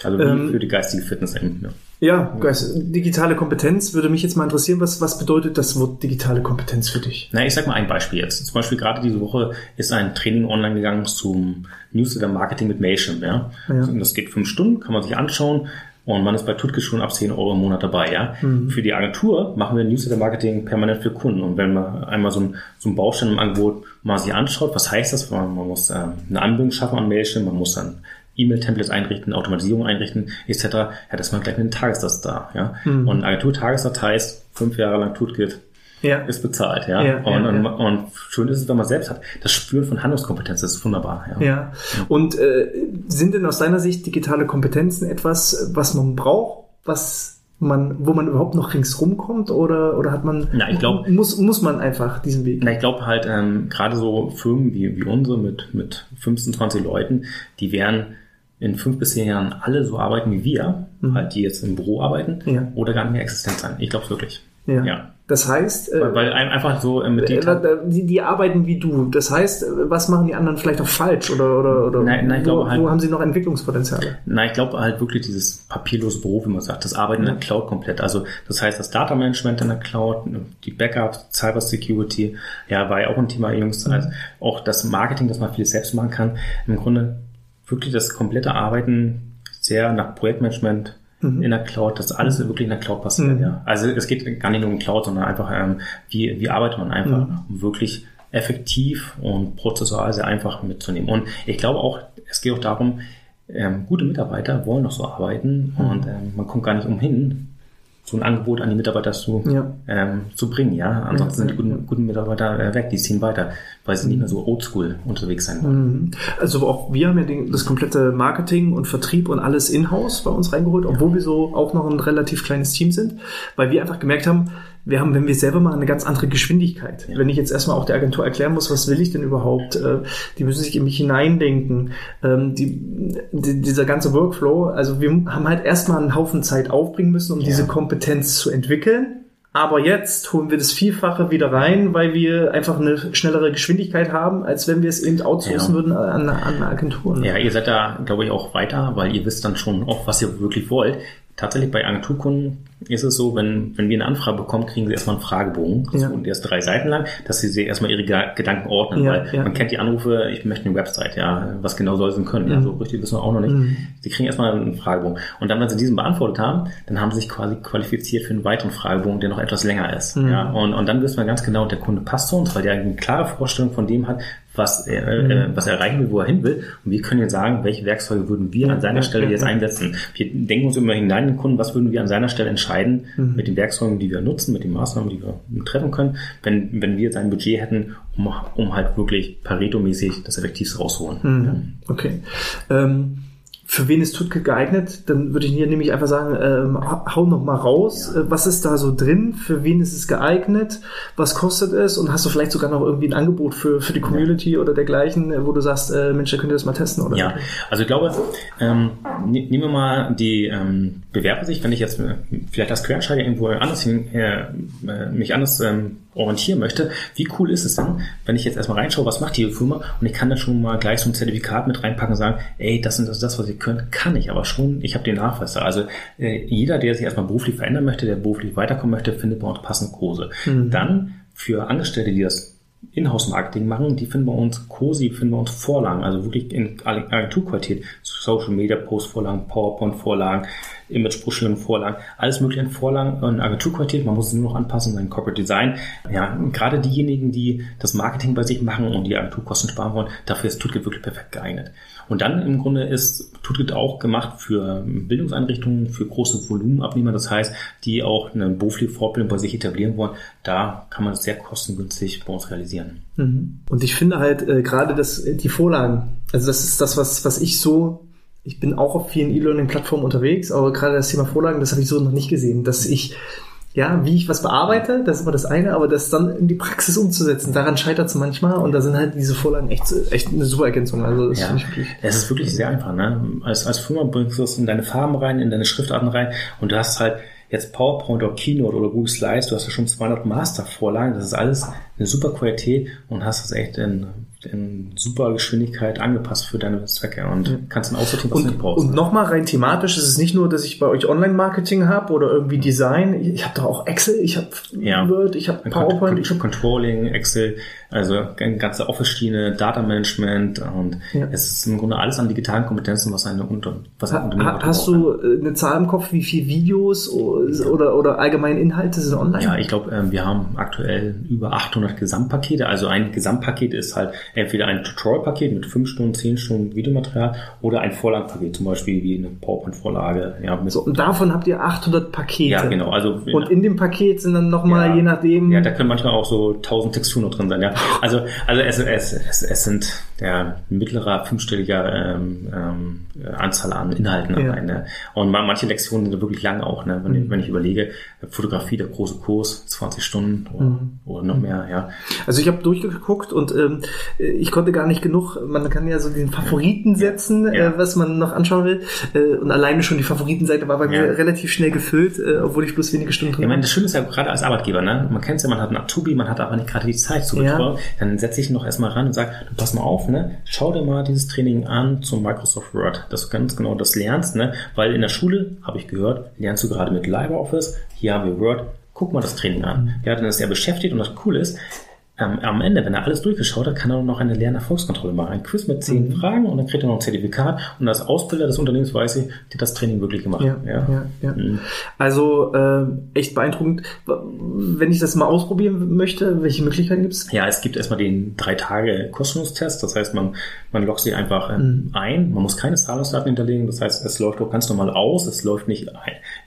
Also ähm, für die geistige Fitness eben. Ja. Ja, Geist, digitale Kompetenz würde mich jetzt mal interessieren. Was, was bedeutet das Wort digitale Kompetenz für dich? Na, ich sag mal ein Beispiel jetzt. Zum Beispiel gerade diese Woche ist ein Training online gegangen zum Newsletter Marketing mit Mailchimp. Ja? ja. Das geht fünf Stunden, kann man sich anschauen. Und man ist bei Tutke schon ab 10 Euro im Monat dabei, ja. Mhm. Für die Agentur machen wir Newsletter-Marketing permanent für Kunden. Und wenn man einmal so ein, so ein Baustein im Angebot mal sich anschaut, was heißt das? Man, man muss äh, eine Anbindung schaffen an Mailchimp, man muss dann E-Mail-Templates einrichten, Automatisierung einrichten, etc., ja, das man gleich mit einem Tagessatz da. Ja? Mhm. Und Agentur-Tagessatz heißt, fünf Jahre lang Tutgit ja. ist bezahlt. Ja? ja, und, ja, und, und, schön ist es, wenn man selbst hat. Das Spüren von Handlungskompetenz das ist wunderbar. Ja. ja. Und äh, sind denn aus deiner Sicht digitale Kompetenzen etwas, was man braucht, was man, wo man überhaupt noch ringsrum kommt oder, oder hat man, na, ich glaub, muss, muss man einfach diesen Weg? Na, ich glaube halt, ähm, gerade so Firmen wie, wie unsere mit, mit 15, 20 Leuten, die wären in fünf bis zehn Jahren alle so arbeiten wie wir, mhm. halt die jetzt im Büro arbeiten, ja. oder gar nicht mehr existent sein. Ich glaube es wirklich. Ja. ja. Das heißt, weil, weil einfach so äh, mit äh, die, die arbeiten wie du. Das heißt, was machen die anderen vielleicht auch falsch oder oder oder nein, nein, ich wo, glaube halt, wo haben sie noch Entwicklungspotenziale? Nein, ich glaube halt wirklich dieses papierlose Büro, wie man sagt, das Arbeiten ja. in der Cloud komplett. Also das heißt, das Data Management in der Cloud, die Backups, Cyber Security, ja, war ja auch ein Thema Jungs, mhm. also auch das Marketing, dass man vieles selbst machen kann. Im Grunde wirklich das komplette Arbeiten sehr nach Projektmanagement mhm. in der Cloud, dass alles wirklich in der Cloud passiert. Mhm. Ja. Also es geht gar nicht nur um Cloud, sondern einfach, ähm, wie, wie arbeitet man einfach, mhm. um wirklich effektiv und prozessual sehr einfach mitzunehmen. Und ich glaube auch, es geht auch darum, ähm, gute Mitarbeiter wollen noch so arbeiten mhm. und ähm, man kommt gar nicht umhin, so ein Angebot an die Mitarbeiter zu, ja. ähm, zu bringen. Ja, ansonsten ja, sind die guten, guten Mitarbeiter äh, weg, die ziehen weiter, weil sie nicht mehr so oldschool unterwegs sein wollen. Mhm. Also auch wir haben ja den, das komplette Marketing und Vertrieb und alles in-house bei uns reingeholt, obwohl ja. wir so auch noch ein relativ kleines Team sind, weil wir einfach gemerkt haben, wir haben, wenn wir selber mal eine ganz andere Geschwindigkeit. Ja. Wenn ich jetzt erstmal auch der Agentur erklären muss, was will ich denn überhaupt, äh, die müssen sich in mich hineindenken. Ähm, die, die, dieser ganze Workflow, also wir haben halt erstmal einen Haufen Zeit aufbringen müssen, um ja. diese Kompetenz zu entwickeln. Aber jetzt holen wir das Vielfache wieder rein, weil wir einfach eine schnellere Geschwindigkeit haben, als wenn wir es eben outsourcen ja. würden an, an Agenturen. Ja, ihr seid da, glaube ich, auch weiter, weil ihr wisst dann schon auch, was ihr wirklich wollt. Tatsächlich bei Agenturkunden ist es so, wenn, wenn wir eine Anfrage bekommen, kriegen sie erstmal einen Fragebogen, ja. der ist drei Seiten lang, dass sie sich erstmal ihre Gedanken ordnen, ja, weil ja. man kennt die Anrufe, ich möchte eine Website, ja, was genau soll sie denn können, mhm. ja, so richtig wissen wir auch noch nicht. Mhm. Sie kriegen erstmal einen Fragebogen. Und dann, wenn sie diesen beantwortet haben, dann haben sie sich quasi qualifiziert für einen weiteren Fragebogen, der noch etwas länger ist, mhm. ja, und, und dann wissen wir ganz genau, der Kunde passt zu uns, weil der eine klare Vorstellung von dem hat, was er, äh, mhm. was er erreichen will, wo er hin will. Und wir können jetzt sagen, welche Werkzeuge würden wir an seiner Stelle jetzt einsetzen. Wir denken uns immer hinein in den Kunden, was würden wir an seiner Stelle entscheiden mhm. mit den Werkzeugen, die wir nutzen, mit den Maßnahmen, die wir treffen können, wenn, wenn wir jetzt ein Budget hätten, um, um halt wirklich Pareto-mäßig das Effektivste rausholen. Mhm. Okay. Ähm für wen ist Tutke geeignet? Dann würde ich hier nämlich einfach sagen, ähm, hau noch mal raus. Ja. Äh, was ist da so drin? Für wen ist es geeignet? Was kostet es? Und hast du vielleicht sogar noch irgendwie ein Angebot für, für die Community ja. oder dergleichen, äh, wo du sagst, äh, Mensch, da könnt ihr das mal testen, oder? Ja, also ich glaube, ähm, ne, nehmen wir mal die ähm, Bewerbersicht, wenn ich jetzt äh, vielleicht als Quereinsteiger irgendwo anders hin, äh, mich anders ähm, orientieren möchte, wie cool ist es denn, wenn ich jetzt erstmal reinschaue, was macht die Firma und ich kann dann schon mal gleich so ein Zertifikat mit reinpacken und sagen, ey, das ist das, was ihr könnt, kann ich aber schon, ich habe den Nachweis da. Also äh, jeder, der sich erstmal beruflich verändern möchte, der beruflich weiterkommen möchte, findet bei uns passende Kurse. Mhm. Dann für Angestellte, die das Inhouse-Marketing machen, die finden bei uns COSI, finden bei uns Vorlagen, also wirklich in Agenturqualität, Social Media Post Vorlagen, PowerPoint Vorlagen, alles mögliche in Vorlagen in Agenturqualität. Man muss es nur noch anpassen, sein Corporate Design. Ja, gerade diejenigen, die das Marketing bei sich machen und die Agenturkosten sparen wollen, dafür ist Tutgit wirklich perfekt geeignet. Und dann im Grunde ist Tutgit auch gemacht für Bildungseinrichtungen, für große Volumenabnehmer. Das heißt, die auch eine berufliche Fortbildung bei sich etablieren wollen. Da kann man es sehr kostengünstig bei uns realisieren. Mhm. Und ich finde halt äh, gerade das, die Vorlagen, also das ist das, was, was ich so ich bin auch auf vielen E-Learning-Plattformen unterwegs, aber gerade das Thema Vorlagen, das habe ich so noch nicht gesehen, dass ich ja, wie ich was bearbeite, das ist immer das eine, aber das dann in die Praxis umzusetzen, daran scheitert es manchmal und da sind halt diese Vorlagen echt, echt eine super Ergänzung. Also das ja, finde ich wirklich. Es ist wirklich sehr einfach, ne? Als, als Firma bringst du es in deine Farben rein, in deine Schriftarten rein und du hast halt jetzt PowerPoint oder Keynote oder Google Slides, du hast ja schon 200 Master-Vorlagen, das ist alles eine super Qualität und hast es echt in in super Geschwindigkeit angepasst für deine Zwecke und ja. kannst dann aussortieren, was und, du brauchst. Und nochmal rein thematisch ist es nicht nur, dass ich bei euch Online-Marketing habe oder irgendwie Design. Ich habe doch auch Excel, ich habe ja. Word, ich habe PowerPoint. Ich habe Controlling, Excel, also ganze Office-Schiene, Data Management und ja. es ist im Grunde alles an digitalen Kompetenzen, was eine Unter was ein Unternehmen ha, Hast du äh, eine Zahl im Kopf, wie viele Videos oder, oder allgemeine Inhalte sind online? Ja, ich glaube, ähm, wir haben aktuell über 800 Gesamtpakete. Also ein Gesamtpaket ist halt entweder ein Tutorial-Paket mit 5 Stunden, 10 Stunden Videomaterial oder ein Vorlagenpaket, zum Beispiel wie eine PowerPoint-Vorlage. Ja, so, und davon habt ihr 800 Pakete. Ja, genau. Also, und in dem Paket sind dann nochmal, ja, je nachdem... Ja, da können manchmal auch so 1000 Texturen noch drin sein, ja. Also, also es, es, es, es sind der mittlerer fünfstelliger ähm, ähm, Anzahl an Inhalten ja. Ne? Und manche Lektionen sind wirklich lang auch, ne? wenn, mhm. ich, wenn ich überlege, Fotografie, der große Kurs, 20 Stunden oder, mhm. oder noch mehr, ja. Also ich habe durchgeguckt und ähm, ich konnte gar nicht genug, man kann ja so den Favoriten setzen, ja. Äh, was man noch anschauen will. Äh, und alleine schon die Favoritenseite war bei ja. mir relativ schnell gefüllt, äh, obwohl ich bloß wenige Stunden drin Ich meine, das Schöne ist ja gerade als Arbeitgeber, ne? Man kennt es ja, man hat einen Azubi, man hat aber nicht gerade die Zeit zu betreuen. Ja. Dann setze ich ihn noch erstmal ran und sage, pass mal auf, ne? Schau dir mal dieses Training an zum Microsoft Word, dass du ganz genau das lernst, ne? Weil in der Schule, habe ich gehört, lernst du gerade mit LibreOffice, hier haben wir Word, guck mal das Training an. Ja, dann ist er beschäftigt und das Coole ist, ähm, am Ende, wenn er alles durchgeschaut hat, kann er noch eine Lernerfolgskontrolle machen. Ein Quiz mit zehn mhm. Fragen und dann kriegt er noch ein Zertifikat und als Ausbilder des Unternehmens weiß ich, die das Training wirklich gemacht. Ja, ja. ja, ja. Mhm. Also äh, echt beeindruckend. Wenn ich das mal ausprobieren möchte, welche Möglichkeiten gibt es? Ja, es gibt erstmal den drei Tage Kostenlostest. Das heißt, man, man loggt sich einfach äh, mhm. ein. Man muss keine Zahlungsdaten hinterlegen. Das heißt, es läuft auch ganz normal aus. Es läuft nicht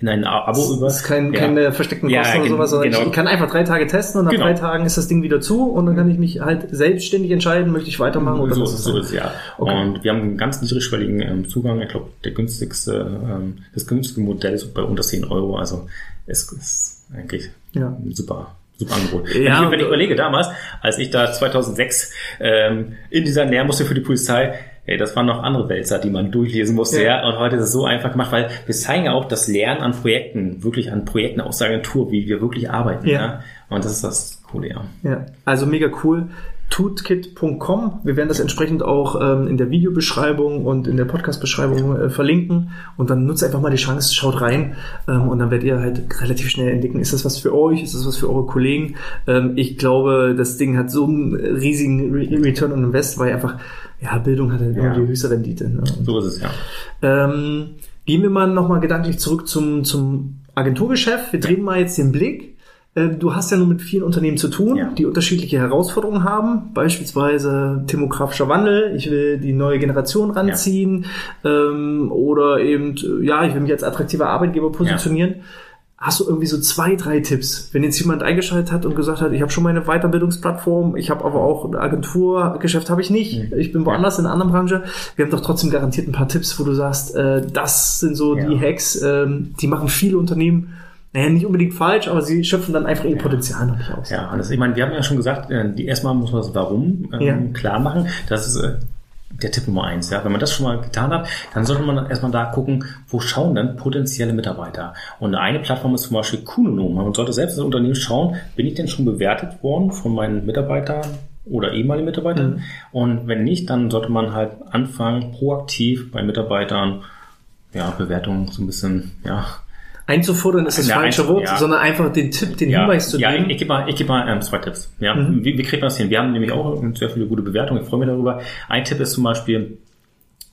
in ein Abo über. Es ist kein, keine versteckten Kosten oder sowas, sondern genau. ich kann einfach drei Tage testen und nach genau. drei Tagen ist das Ding wieder zu und dann kann ich mich halt selbstständig entscheiden, möchte ich weitermachen oder so. Ist, so ist ja. Okay. Und wir haben einen ganz niedrigschwelligen ähm, Zugang. Ich glaube, der günstigste, ähm, das günstige Modell ist bei unter 10 Euro. Also es ist eigentlich ja. super super Angebot. Ja, wenn, ich, wenn ich überlege, damals, als ich da 2006 ähm, in dieser Nährmuster für die Polizei Ey, das waren noch andere Wälzer, die man durchlesen musste, ja. ja. Und heute ist es so einfach gemacht, weil wir zeigen ja auch das Lernen an Projekten, wirklich an Projekten aus der Agentur, wie wir wirklich arbeiten. Ja. ja? Und das ist das Coole, ja. Ja, also mega cool. Tutkit.com. Wir werden das entsprechend auch ähm, in der Videobeschreibung und in der Podcast-Beschreibung äh, verlinken. Und dann nutzt einfach mal die Chance, schaut rein ähm, und dann werdet ihr halt relativ schnell entdecken, ist das was für euch, ist das was für eure Kollegen. Ähm, ich glaube, das Ding hat so einen riesigen Re Return on Invest, weil einfach ja, Bildung hat halt ja. die höchste Rendite. Ne? So ist es, ja. Ähm, gehen wir mal nochmal gedanklich zurück zum, zum Agenturgeschäft. Wir drehen mal jetzt den Blick. Ähm, du hast ja nun mit vielen Unternehmen zu tun, ja. die unterschiedliche Herausforderungen haben, beispielsweise demografischer Wandel, ich will die neue Generation ranziehen ja. ähm, oder eben, ja, ich will mich als attraktiver Arbeitgeber positionieren. Ja. Hast du irgendwie so zwei, drei Tipps, wenn jetzt jemand eingeschaltet hat und gesagt hat, ich habe schon meine Weiterbildungsplattform, ich habe aber auch ein Agenturgeschäft habe ich nicht, mhm. ich bin woanders in einer anderen Branche. Wir haben doch trotzdem garantiert ein paar Tipps, wo du sagst, äh, das sind so die Hacks, äh, die machen viele Unternehmen naja, nicht unbedingt falsch, aber sie schöpfen dann einfach ihr Potenzial noch nicht aus. Ja, alles. Ich meine, wir haben ja schon gesagt, äh, die, erstmal muss man das Warum ähm, ja. klar machen. Das ist äh, der Tipp Nummer eins. Ja, wenn man das schon mal getan hat, dann sollte man erstmal da gucken, wo schauen denn potenzielle Mitarbeiter. Und eine Plattform ist zum Beispiel Kununu. Man sollte selbst als Unternehmen schauen, bin ich denn schon bewertet worden von meinen Mitarbeitern oder ehemaligen Mitarbeitern? Mhm. Und wenn nicht, dann sollte man halt anfangen, proaktiv bei Mitarbeitern ja, Bewertungen so ein bisschen, ja, Einzufordern ist das ja, falsche Wort, ja. sondern einfach den Tipp, den ja, Hinweis zu geben. Ja, ich, gebe mal, ich gebe mal ähm, zwei Tipps. Ja, mhm. wie, wie kriegt man das hin? Wir haben nämlich auch sehr viele gute Bewertungen. Ich freue mich darüber. Ein Tipp ist zum Beispiel,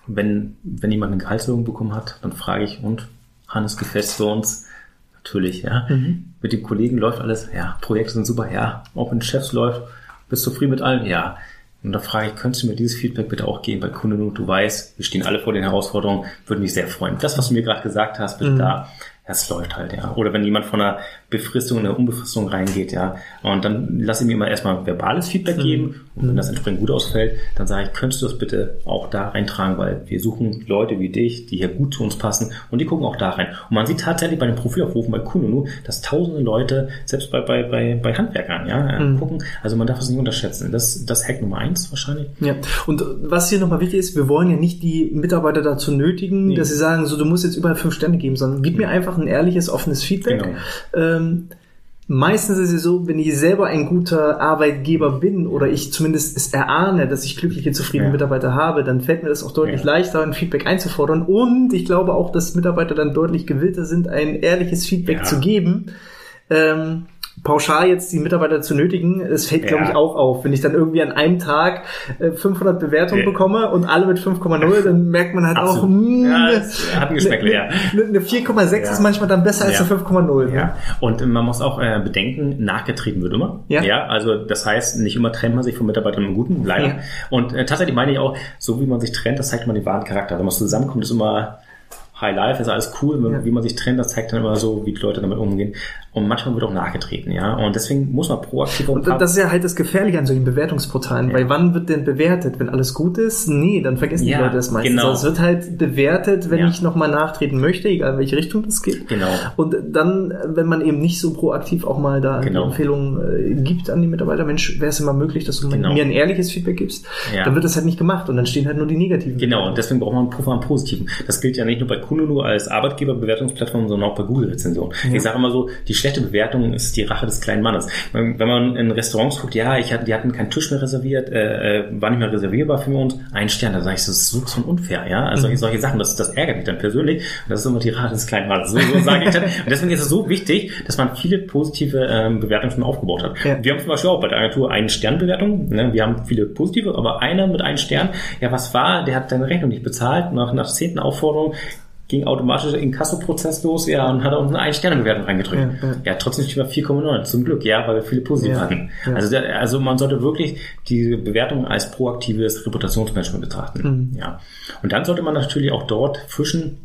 wenn, wenn jemand eine Gehaltserhöhung bekommen hat, dann frage ich, und Hannes, gefällt für uns? Natürlich, ja. Mhm. Mit dem Kollegen läuft alles, ja. Projekte sind super, ja. Auch wenn Chefs läuft, bist du zufrieden mit allem? Ja. Und da frage ich, könntest du mir dieses Feedback bitte auch geben bei Kunden und du weißt, wir stehen alle vor den Herausforderungen, würde mich sehr freuen. Das, was du mir gerade gesagt hast, bitte mhm. da das läuft halt, ja. Oder wenn jemand von einer Befristung in eine Unbefristung reingeht, ja. Und dann lasse ich mir immer erstmal verbales Feedback geben. Und wenn das entsprechend gut ausfällt, dann sage ich, könntest du das bitte auch da reintragen, weil wir suchen Leute wie dich, die hier gut zu uns passen und die gucken auch da rein. Und man sieht tatsächlich bei den Profilaufrufen bei Kununu, dass tausende Leute, selbst bei, bei, bei, bei Handwerkern, ja, mhm. gucken. Also man darf es nicht unterschätzen. Das, das Hack Nummer eins wahrscheinlich. Ja. Und was hier nochmal wichtig ist, wir wollen ja nicht die Mitarbeiter dazu nötigen, nee. dass sie sagen, so du musst jetzt überall fünf Sterne geben, sondern gib mir einfach ein ehrliches, offenes Feedback. Genau. Ähm, meistens ist es so, wenn ich selber ein guter Arbeitgeber bin oder ich zumindest es erahne, dass ich glückliche, zufriedene ja. Mitarbeiter habe, dann fällt mir das auch deutlich ja. leichter, ein Feedback einzufordern. Und ich glaube auch, dass Mitarbeiter dann deutlich gewillter sind, ein ehrliches Feedback ja. zu geben. Ähm, pauschal jetzt die Mitarbeiter zu nötigen, es fällt, ja. glaube ich, auch auf. Wenn ich dann irgendwie an einem Tag 500 äh, Bewertungen ja. bekomme und alle mit 5,0, dann merkt man halt Absolut. auch, mh, ja, hm, hat ein Geschmäckle, ja. Eine 4,6 ist manchmal dann besser als eine 5,0. Ne? Ja, und man muss auch äh, bedenken, nachgetreten wird immer. Ja. ja. Also das heißt, nicht immer trennt man sich von Mitarbeitern im Guten, leider. Und äh, tatsächlich meine ich auch, so wie man sich trennt, das zeigt man den wahren Charakter. Wenn man zusammenkommt, ist immer High Life, ist alles cool. Wie man sich trennt, das zeigt dann immer so, wie die Leute damit umgehen. Und manchmal wird auch nachgetreten, ja. Und deswegen muss man proaktiv Und das ist ja halt das Gefährliche an solchen Bewertungsportalen, ja. weil wann wird denn bewertet? Wenn alles gut ist? Nee, dann vergessen ja, die Leute das meistens. Genau. Also es wird halt bewertet, wenn ja. ich nochmal nachtreten möchte, egal in welche Richtung das geht. Genau. Und dann, wenn man eben nicht so proaktiv auch mal da genau. Empfehlungen äh, gibt an die Mitarbeiter, Mensch, wäre es immer möglich, dass du genau. mir ein ehrliches Feedback gibst, ja. dann wird das halt nicht gemacht und dann stehen halt nur die negativen. Genau, und deswegen braucht man einen Puffer an positiven. Das gilt ja nicht nur bei Kununu als Arbeitgeberbewertungsplattform, sondern auch bei Google-Rezensionen. Ich sage immer so, die schlechte Bewertung ist die Rache des kleinen Mannes. Wenn man in Restaurants guckt, ja, ich hatte, die hatten keinen Tisch mehr reserviert, äh, äh war nicht mehr reservierbar für uns, ein Stern, da sage ich, das ist so von unfair, ja. Also mhm. solche Sachen, das, das ärgert mich dann persönlich. Und das ist immer die Rache des kleinen Mannes. So, so sage ich dann. Und deswegen ist es so wichtig, dass man viele positive ähm, Bewertungen schon aufgebaut hat. Ja. Wir haben zum Beispiel auch bei der Agentur eine Sternbewertung. Ne? Wir haben viele positive, aber einer mit einem Stern, ja, was war? Der hat seine Rechnung nicht bezahlt. Nach, nach zehnten Aufforderung ging automatisch der Inkasso-Prozess los, ja, und hat auch eine Ein-Sterne-Bewertung reingedrückt. Ja, ja. ja trotzdem nicht über 4,9, zum Glück, ja, weil wir viele positive ja, hatten. Also, der, also man sollte wirklich die Bewertung als proaktives Reputationsmanagement betrachten. Mhm. Ja. Und dann sollte man natürlich auch dort fischen,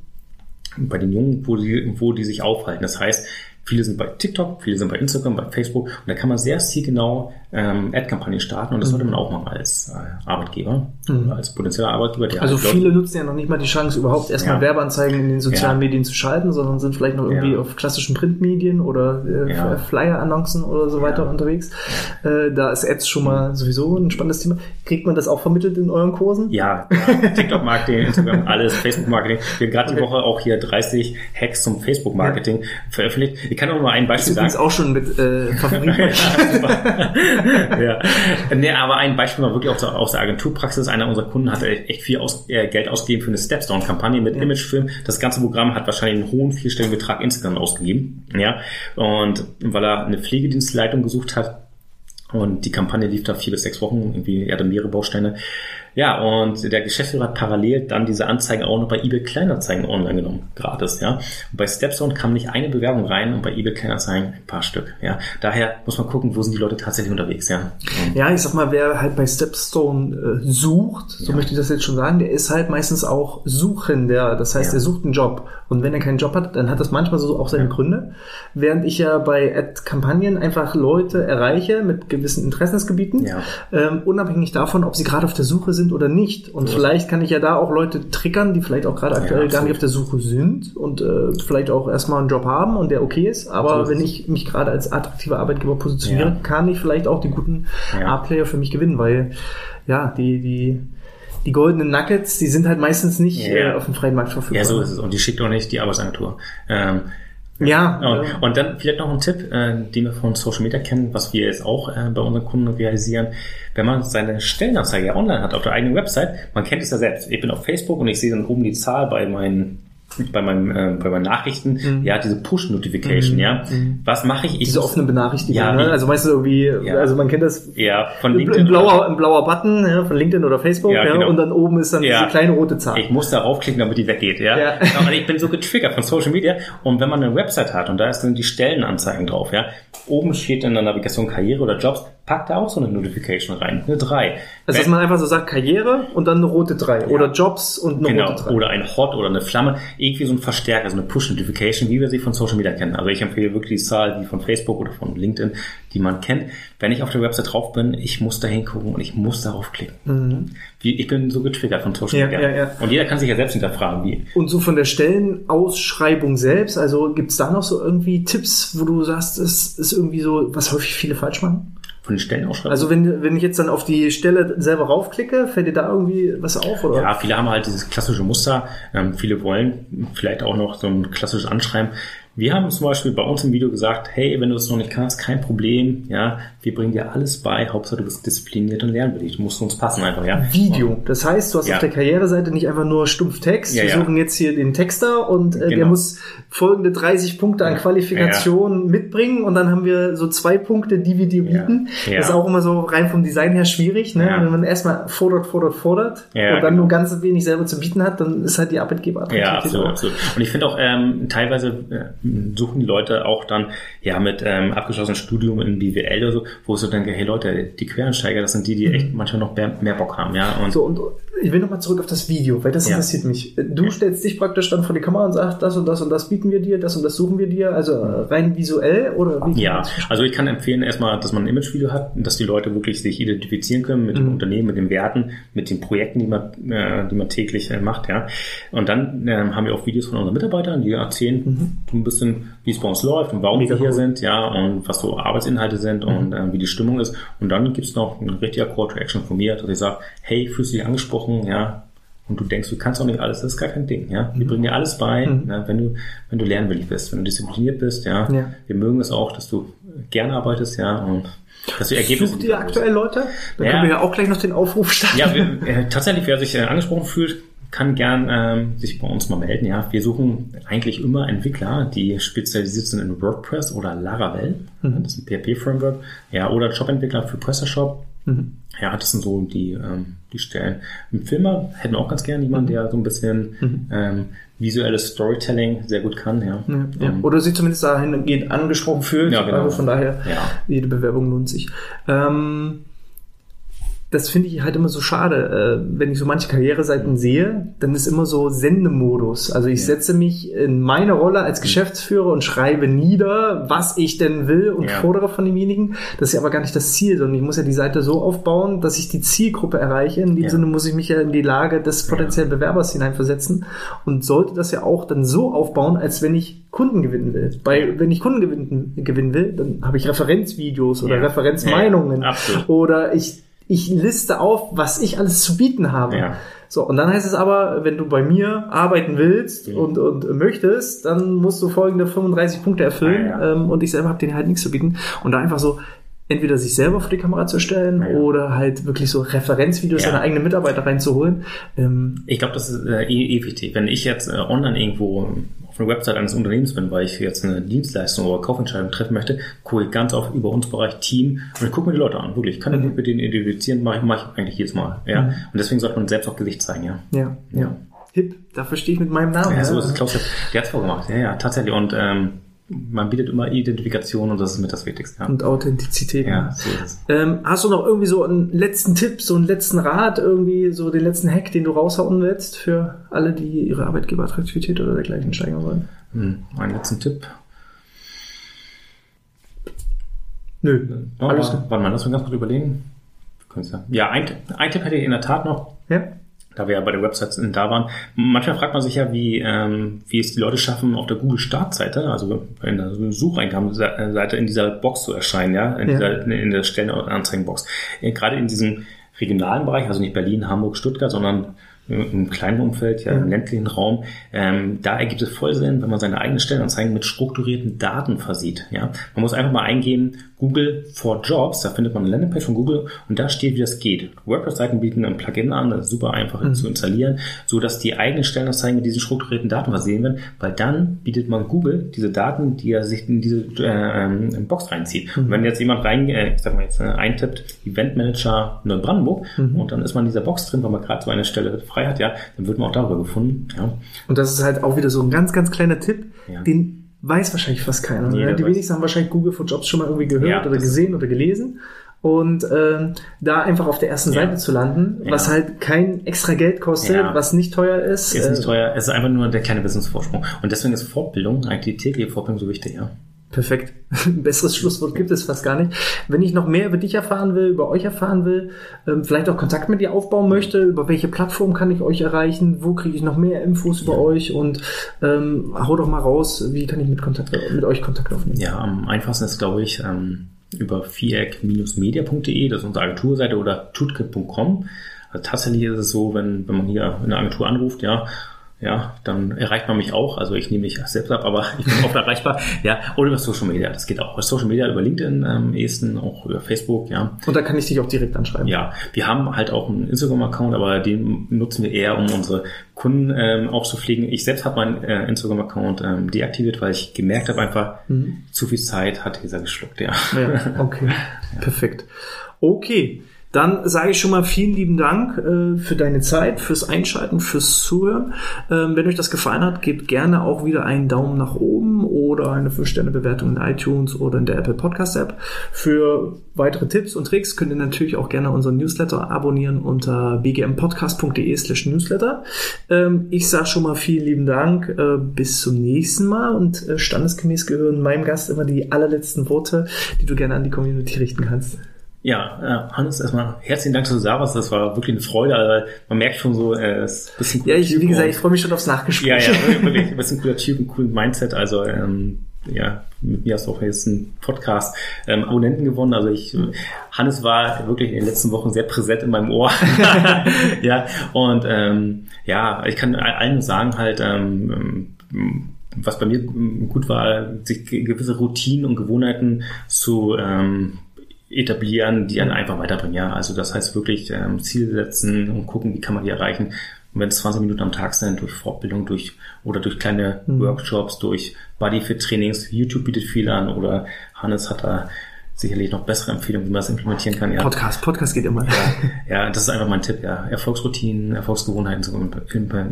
bei den Jungen, wo die, wo die sich aufhalten. Das heißt, Viele sind bei TikTok, viele sind bei Instagram, bei Facebook und da kann man sehr zielgenau ähm, Ad-Kampagnen starten und das sollte man auch machen als äh, Arbeitgeber, mhm. als potenzieller Arbeitgeber. Der also viele Leute, nutzen ja noch nicht mal die Chance, überhaupt erstmal ja. Werbeanzeigen in den sozialen ja. Medien zu schalten, sondern sind vielleicht noch irgendwie ja. auf klassischen Printmedien oder äh, Flyer-Annoncen oder so weiter unterwegs. Äh, da ist Ads schon mal sowieso ein spannendes Thema. Kriegt man das auch vermittelt in euren Kursen? Ja, TikTok-Marketing, Instagram, alles, Facebook-Marketing. Wir haben gerade okay. die Woche auch hier 30 Hacks zum Facebook-Marketing veröffentlicht. Ich kann auch mal ein Beispiel sagen. auch schon mit äh, Favoriten. <laughs> ja. Nee, aber ein Beispiel war wirklich auch aus der Agenturpraxis. Einer unserer Kunden hat echt viel aus, äh, Geld ausgegeben für eine Stepstone-Kampagne mit ja. Imagefilm. Das ganze Programm hat wahrscheinlich einen hohen vierstelligen Betrag insgesamt ausgegeben. Ja, und weil er eine Pflegedienstleitung gesucht hat, und die Kampagne lief da vier bis sechs Wochen, irgendwie, er hatte mehrere Bausteine. Ja, und der Geschäftsführer hat parallel dann diese Anzeigen auch noch bei eBay Kleinanzeigen online genommen, gratis, ja. Und bei Stepstone kam nicht eine Bewerbung rein und bei eBay Kleinanzeigen ein paar Stück, ja. Daher muss man gucken, wo sind die Leute tatsächlich unterwegs, ja. Und ja, ich sag mal, wer halt bei Stepstone äh, sucht, so ja. möchte ich das jetzt schon sagen, der ist halt meistens auch Suchender, das heißt, ja. er sucht einen Job. Und wenn er keinen Job hat, dann hat das manchmal so auch seine ja. Gründe. Während ich ja bei Ad-Kampagnen einfach Leute erreiche mit gewissen Interessensgebieten, ja. ähm, unabhängig davon, ob sie gerade auf der Suche sind sind oder nicht. Und ja. vielleicht kann ich ja da auch Leute triggern, die vielleicht auch gerade aktuell ja, gar nicht auf der Suche sind und äh, vielleicht auch erstmal einen Job haben und der okay ist. Aber absolut. wenn ich mich gerade als attraktiver Arbeitgeber positioniere, kann ich vielleicht auch die guten A-Player für mich gewinnen, weil ja, die, die, die goldenen Nuggets, die sind halt meistens nicht äh, auf dem freien Markt verfügbar. Ja, so ist es. Und die schickt auch nicht die Arbeitsagentur. Ähm, ja. Und, ja. und dann vielleicht noch ein Tipp, äh, den wir von Social Media kennen, was wir jetzt auch äh, bei unseren Kunden realisieren. Wenn man seine Stellenanzeige online hat auf der eigenen Website, man kennt es ja selbst. Ich bin auf Facebook und ich sehe dann oben die Zahl bei meinen bei meinem äh, bei meinen Nachrichten mhm. ja diese Push Notification mhm. ja mhm. was mache ich? ich diese offene Benachrichtigung ja, ne? also meistens irgendwie ja. also man kennt das ja von LinkedIn ein blauer ein blauer Button ja, von LinkedIn oder Facebook ja, genau. ja, und dann oben ist dann diese kleine rote Zahl ich muss da raufklicken damit die weggeht ja, ja. aber ich bin so getriggert von Social Media und wenn man eine Website hat und da ist dann die Stellenanzeigen drauf ja oben steht in der Navigation Karriere oder Jobs packt da auch so eine Notification rein, eine 3. Also dass man einfach so sagt Karriere und dann eine rote 3 ja. oder Jobs und eine genau. rote 3. Oder ein Hot oder eine Flamme, irgendwie so ein Verstärker, so eine Push-Notification, wie wir sie von Social Media kennen. Also ich empfehle wirklich die Zahl wie von Facebook oder von LinkedIn, die man kennt. Wenn ich auf der Website drauf bin, ich muss da hingucken und ich muss darauf klicken. Mhm. Ich bin so getriggert von Social Media. Ja, ja. Und jeder kann sich ja selbst hinterfragen, wie. Und so von der Stellenausschreibung selbst, also gibt es da noch so irgendwie Tipps, wo du sagst, es ist irgendwie so, was häufig viele falsch machen? Von den Stellenausschreibungen? Also wenn, wenn ich jetzt dann auf die Stelle selber raufklicke, fällt dir da irgendwie was auf? Oder? Ja, viele haben halt dieses klassische Muster. Ähm, viele wollen vielleicht auch noch so ein klassisches Anschreiben. Wir haben zum Beispiel bei uns im Video gesagt, hey, wenn du es noch nicht kannst, kein Problem, ja, wir bringen dir alles bei, Hauptsache du bist diszipliniert und lernwillig, du musst uns passen einfach, ja. Video, das heißt, du hast ja. auf der Karriereseite nicht einfach nur stumpf Text, ja, wir suchen jetzt hier den Texter und äh, genau. der muss folgende 30 Punkte an Qualifikation mitbringen und dann haben wir so zwei Punkte, die wir dir bieten. Das ist auch immer so rein vom Design her schwierig, ne? wenn man erstmal fordert, fordert, fordert und dann genau. nur ganz wenig selber zu bieten hat, dann ist halt die Arbeitgeber Ja, absolut, absolut. Und ich finde auch ähm, teilweise äh, suchen die Leute auch dann ja mit ähm, abgeschlossenem Studium in BWL oder so, wo ich so denke, hey Leute, die Quereinsteiger, das sind die, die mhm. echt manchmal noch mehr, mehr Bock haben, ja. Und so, und ich will nochmal zurück auf das Video, weil das ja. interessiert mich. Du stellst dich praktisch dann vor die Kamera und sagst, das und das und das bieten wir dir, das und das suchen wir dir, also rein visuell oder wie? Ja, also ich kann empfehlen erstmal, dass man ein Imagevideo hat, dass die Leute wirklich sich identifizieren können mit mhm. dem Unternehmen, mit den Werten, mit den Projekten, die man, äh, die man täglich äh, macht, ja. Und dann äh, haben wir auch Videos von unseren Mitarbeitern, die erzählen mhm. ein bisschen, wie es bei uns läuft und warum Mega wir hier cool. sind, ja, und was so Arbeitsinhalte sind mhm. und äh, wie die Stimmung ist. Und dann gibt's noch ein richtiger Call to Action von mir, dass ich sage, hey, fühlst du dich angesprochen, ja, und du denkst, du kannst auch nicht alles, das ist gar kein Ding, ja. Wir mhm. bringen dir alles bei, mhm. ne, wenn du, wenn du lernwillig bist, wenn du diszipliniert bist, ja. ja. Wir mögen es auch, dass du gerne arbeitest, ja, und dass du Ergebnisse. Sucht ihr aktuell Leute? Da ja. können wir ja auch gleich noch den Aufruf starten. Ja, wir, äh, tatsächlich, wer sich äh, angesprochen fühlt, kann gern ähm, sich bei uns mal melden. Ja, wir suchen eigentlich immer Entwickler, die spezialisiert sind in WordPress oder Laravel, mhm. das ist ein PHP-Framework, ja, oder Jobentwickler für PrestaShop. Mhm. Ja, das sind so die, ähm, die Stellen. Im Filmer hätten wir auch ganz gern jemanden, mhm. der so ein bisschen mhm. ähm, visuelles Storytelling sehr gut kann. Ja. ja, ja. Ähm, oder sich zumindest dahingehend angesprochen fühlt. Ja, genau. Also von daher, jede Bewerbung lohnt sich. Ähm, das finde ich halt immer so schade. Äh, wenn ich so manche Karriereseiten sehe, dann ist immer so Sendemodus. Also ich ja. setze mich in meine Rolle als Geschäftsführer und schreibe nieder, was ich denn will und ja. fordere von demjenigen. Das ist ja aber gar nicht das Ziel, sondern ich muss ja die Seite so aufbauen, dass ich die Zielgruppe erreiche. In dem ja. Sinne muss ich mich ja in die Lage des potenziellen Bewerbers hineinversetzen und sollte das ja auch dann so aufbauen, als wenn ich Kunden gewinnen will. Bei, wenn ich Kunden gewinnen, gewinnen will, dann habe ich Referenzvideos oder Referenzmeinungen oder ich ich liste auf, was ich alles zu bieten habe. Ja. So, und dann heißt es aber, wenn du bei mir arbeiten willst mhm. und, und möchtest, dann musst du folgende 35 Punkte erfüllen ah, ja. ähm, und ich selber habe denen halt nichts zu bieten. Und da einfach so, entweder sich selber vor die Kamera zu stellen ja. oder halt wirklich so Referenzvideos ja. seiner eigenen Mitarbeiter reinzuholen. Ähm, ich glaube, das ist äh, eh, eh wichtig. Wenn ich jetzt äh, online irgendwo auf einer Website eines Unternehmens bin, weil ich jetzt eine Dienstleistung oder Kaufentscheidung treffen möchte, gucke ich ganz oft über uns Bereich Team und ich gucke mir die Leute an. Wirklich, ich kann mhm. mit denen identifizieren, mache ich, mach ich eigentlich jedes Mal. Ja? Mhm. Und deswegen sollte man selbst auch Gesicht zeigen, ja. Ja, ja. Hip, da verstehe ich mit meinem Namen. Ja, so ist es, Klaus. Der hat es vorgemacht. Ja, ja, tatsächlich. Und ähm, man bietet immer Identifikation und das ist mit das Wichtigste. Ja. Und Authentizität. Ja, so. Ähm, hast du noch irgendwie so einen letzten Tipp, so einen letzten Rat, irgendwie so den letzten Hack, den du raushauen willst für alle, die ihre Arbeitgeberattraktivität oder dergleichen steigern wollen? Hm, einen letzten Tipp. Nö, oh, alles gut. Warte mal, lass uns ganz kurz überlegen. Ja, ein, ein Tipp hätte ich in der Tat noch. Ja da wir ja bei der Website da waren. Manchmal fragt man sich ja, wie, ähm, wie es die Leute schaffen, auf der Google-Startseite, also in der Sucheingabensseite in dieser Box zu erscheinen, ja, in, ja. Dieser, in der Stellenanzeigenbox. Gerade in diesem regionalen Bereich, also nicht Berlin, Hamburg, Stuttgart, sondern im kleinen Umfeld, ja, im ländlichen Raum, ähm, da ergibt es voll Sinn, wenn man seine eigenen Stellenanzeigen mit strukturierten Daten versieht. Ja, man muss einfach mal eingeben, Google for Jobs, da findet man eine Landingpage von Google und da steht, wie das geht. WordPress-Seiten bieten ein Plugin an, das ist super einfach mhm. zu installieren, so dass die eigenen Stellenanzeigen mit diesen strukturierten Daten versehen werden, weil dann bietet man Google diese Daten, die er sich in diese äh, ähm, Box reinzieht. Mhm. Und wenn jetzt jemand rein, äh, ich sag mal jetzt äh, eintippt, Eventmanager Neubrandenburg mhm. und dann ist man in dieser Box drin, weil man gerade so eine Stelle frei hat, ja, dann wird man auch darüber gefunden. Ja. Und das ist halt auch wieder so ein ganz, ganz kleiner Tipp, ja. den weiß wahrscheinlich fast keiner. Ne? Die wenigsten haben wahrscheinlich Google for Jobs schon mal irgendwie gehört ja, oder gesehen oder gelesen. und ähm, da einfach auf der ersten ja. Seite zu landen, ja. was halt kein extra Geld kostet, ja. was nicht teuer ist. Ist nicht äh, teuer, es ist einfach nur der kleine Business-Vorsprung. Und deswegen ist Fortbildung, eigentlich die tägliche Fortbildung so wichtig, ja. Perfekt. Ein <laughs> besseres Schlusswort gibt es fast gar nicht. Wenn ich noch mehr über dich erfahren will, über euch erfahren will, ähm, vielleicht auch Kontakt mit dir aufbauen möchte, über welche Plattform kann ich euch erreichen, wo kriege ich noch mehr Infos über euch und ähm, hau doch mal raus, wie kann ich mit, Kontakt, mit euch Kontakt aufnehmen? Ja, am einfachsten ist, glaube ich, ähm, über viereck-media.de, das ist unsere Agenturseite, oder tutkit.com. Also tatsächlich ist es so, wenn, wenn man hier in der Agentur anruft, ja, ja, dann erreicht man mich auch. Also ich nehme mich selbst ab, aber ich bin oft <laughs> erreichbar. Ja, oder über Social Media, das geht auch. Über Social Media, über LinkedIn am ehesten, auch über Facebook, ja. Und da kann ich dich auch direkt anschreiben. Ja, wir haben halt auch einen Instagram-Account, aber den nutzen wir eher, um unsere Kunden ähm, auch zu pflegen. Ich selbst habe meinen äh, Instagram-Account ähm, deaktiviert, weil ich gemerkt habe, einfach mhm. zu viel Zeit hat dieser geschluckt, ja. ja okay, <laughs> ja. perfekt. Okay. Dann sage ich schon mal vielen lieben Dank äh, für deine Zeit, fürs Einschalten, fürs Zuhören. Ähm, wenn euch das gefallen hat, gebt gerne auch wieder einen Daumen nach oben oder eine 5-Sterne-Bewertung in iTunes oder in der Apple Podcast App. Für weitere Tipps und Tricks könnt ihr natürlich auch gerne unseren Newsletter abonnieren unter bgmpodcast.de slash newsletter. Ähm, ich sage schon mal vielen lieben Dank. Äh, bis zum nächsten Mal und äh, standesgemäß gehören meinem Gast immer die allerletzten Worte, die du gerne an die Community richten kannst. Ja, äh, Hannes, erstmal herzlichen Dank, dass du da warst. Das war wirklich eine Freude. Also, man merkt schon so, äh, ist ein bisschen cooler Ja, ich, wie gesagt, ich freue mich schon aufs Nachgespräch. Ja, ja, <laughs> wirklich ein bisschen cooler Typ, ein coolen Mindset. Also, ähm, ja, mit mir hast du auch jetzt einen Podcast ähm, Abonnenten gewonnen. Also ich, Hannes war wirklich in den letzten Wochen sehr präsent in meinem Ohr. <laughs> <laughs> ja, und ähm, ja, ich kann allen sagen halt, ähm, was bei mir gut war, sich gewisse Routinen und Gewohnheiten zu ähm, etablieren, die dann einfach weiterbringen. Ja, also das heißt wirklich ähm, Ziel setzen und gucken, wie kann man die erreichen. Und wenn es 20 Minuten am Tag sind, durch Fortbildung, durch oder durch kleine mhm. Workshops, durch Bodyfit-Trainings, YouTube bietet viel an oder Hannes hat da sicherlich noch bessere Empfehlungen, wie man das implementieren kann. Ja. Podcast, Podcast geht immer. Ja, ja, das ist einfach mein Tipp, ja. Erfolgsroutinen, Erfolgsgewohnheiten zu,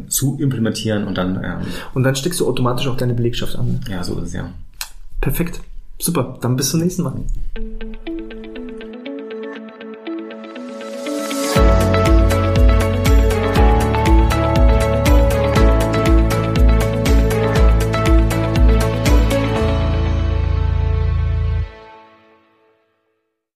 zu implementieren und dann. Ähm, und dann steckst du automatisch auch deine Belegschaft an. Ja, so ist es ja. Perfekt. Super. Dann bis zum nächsten Mal.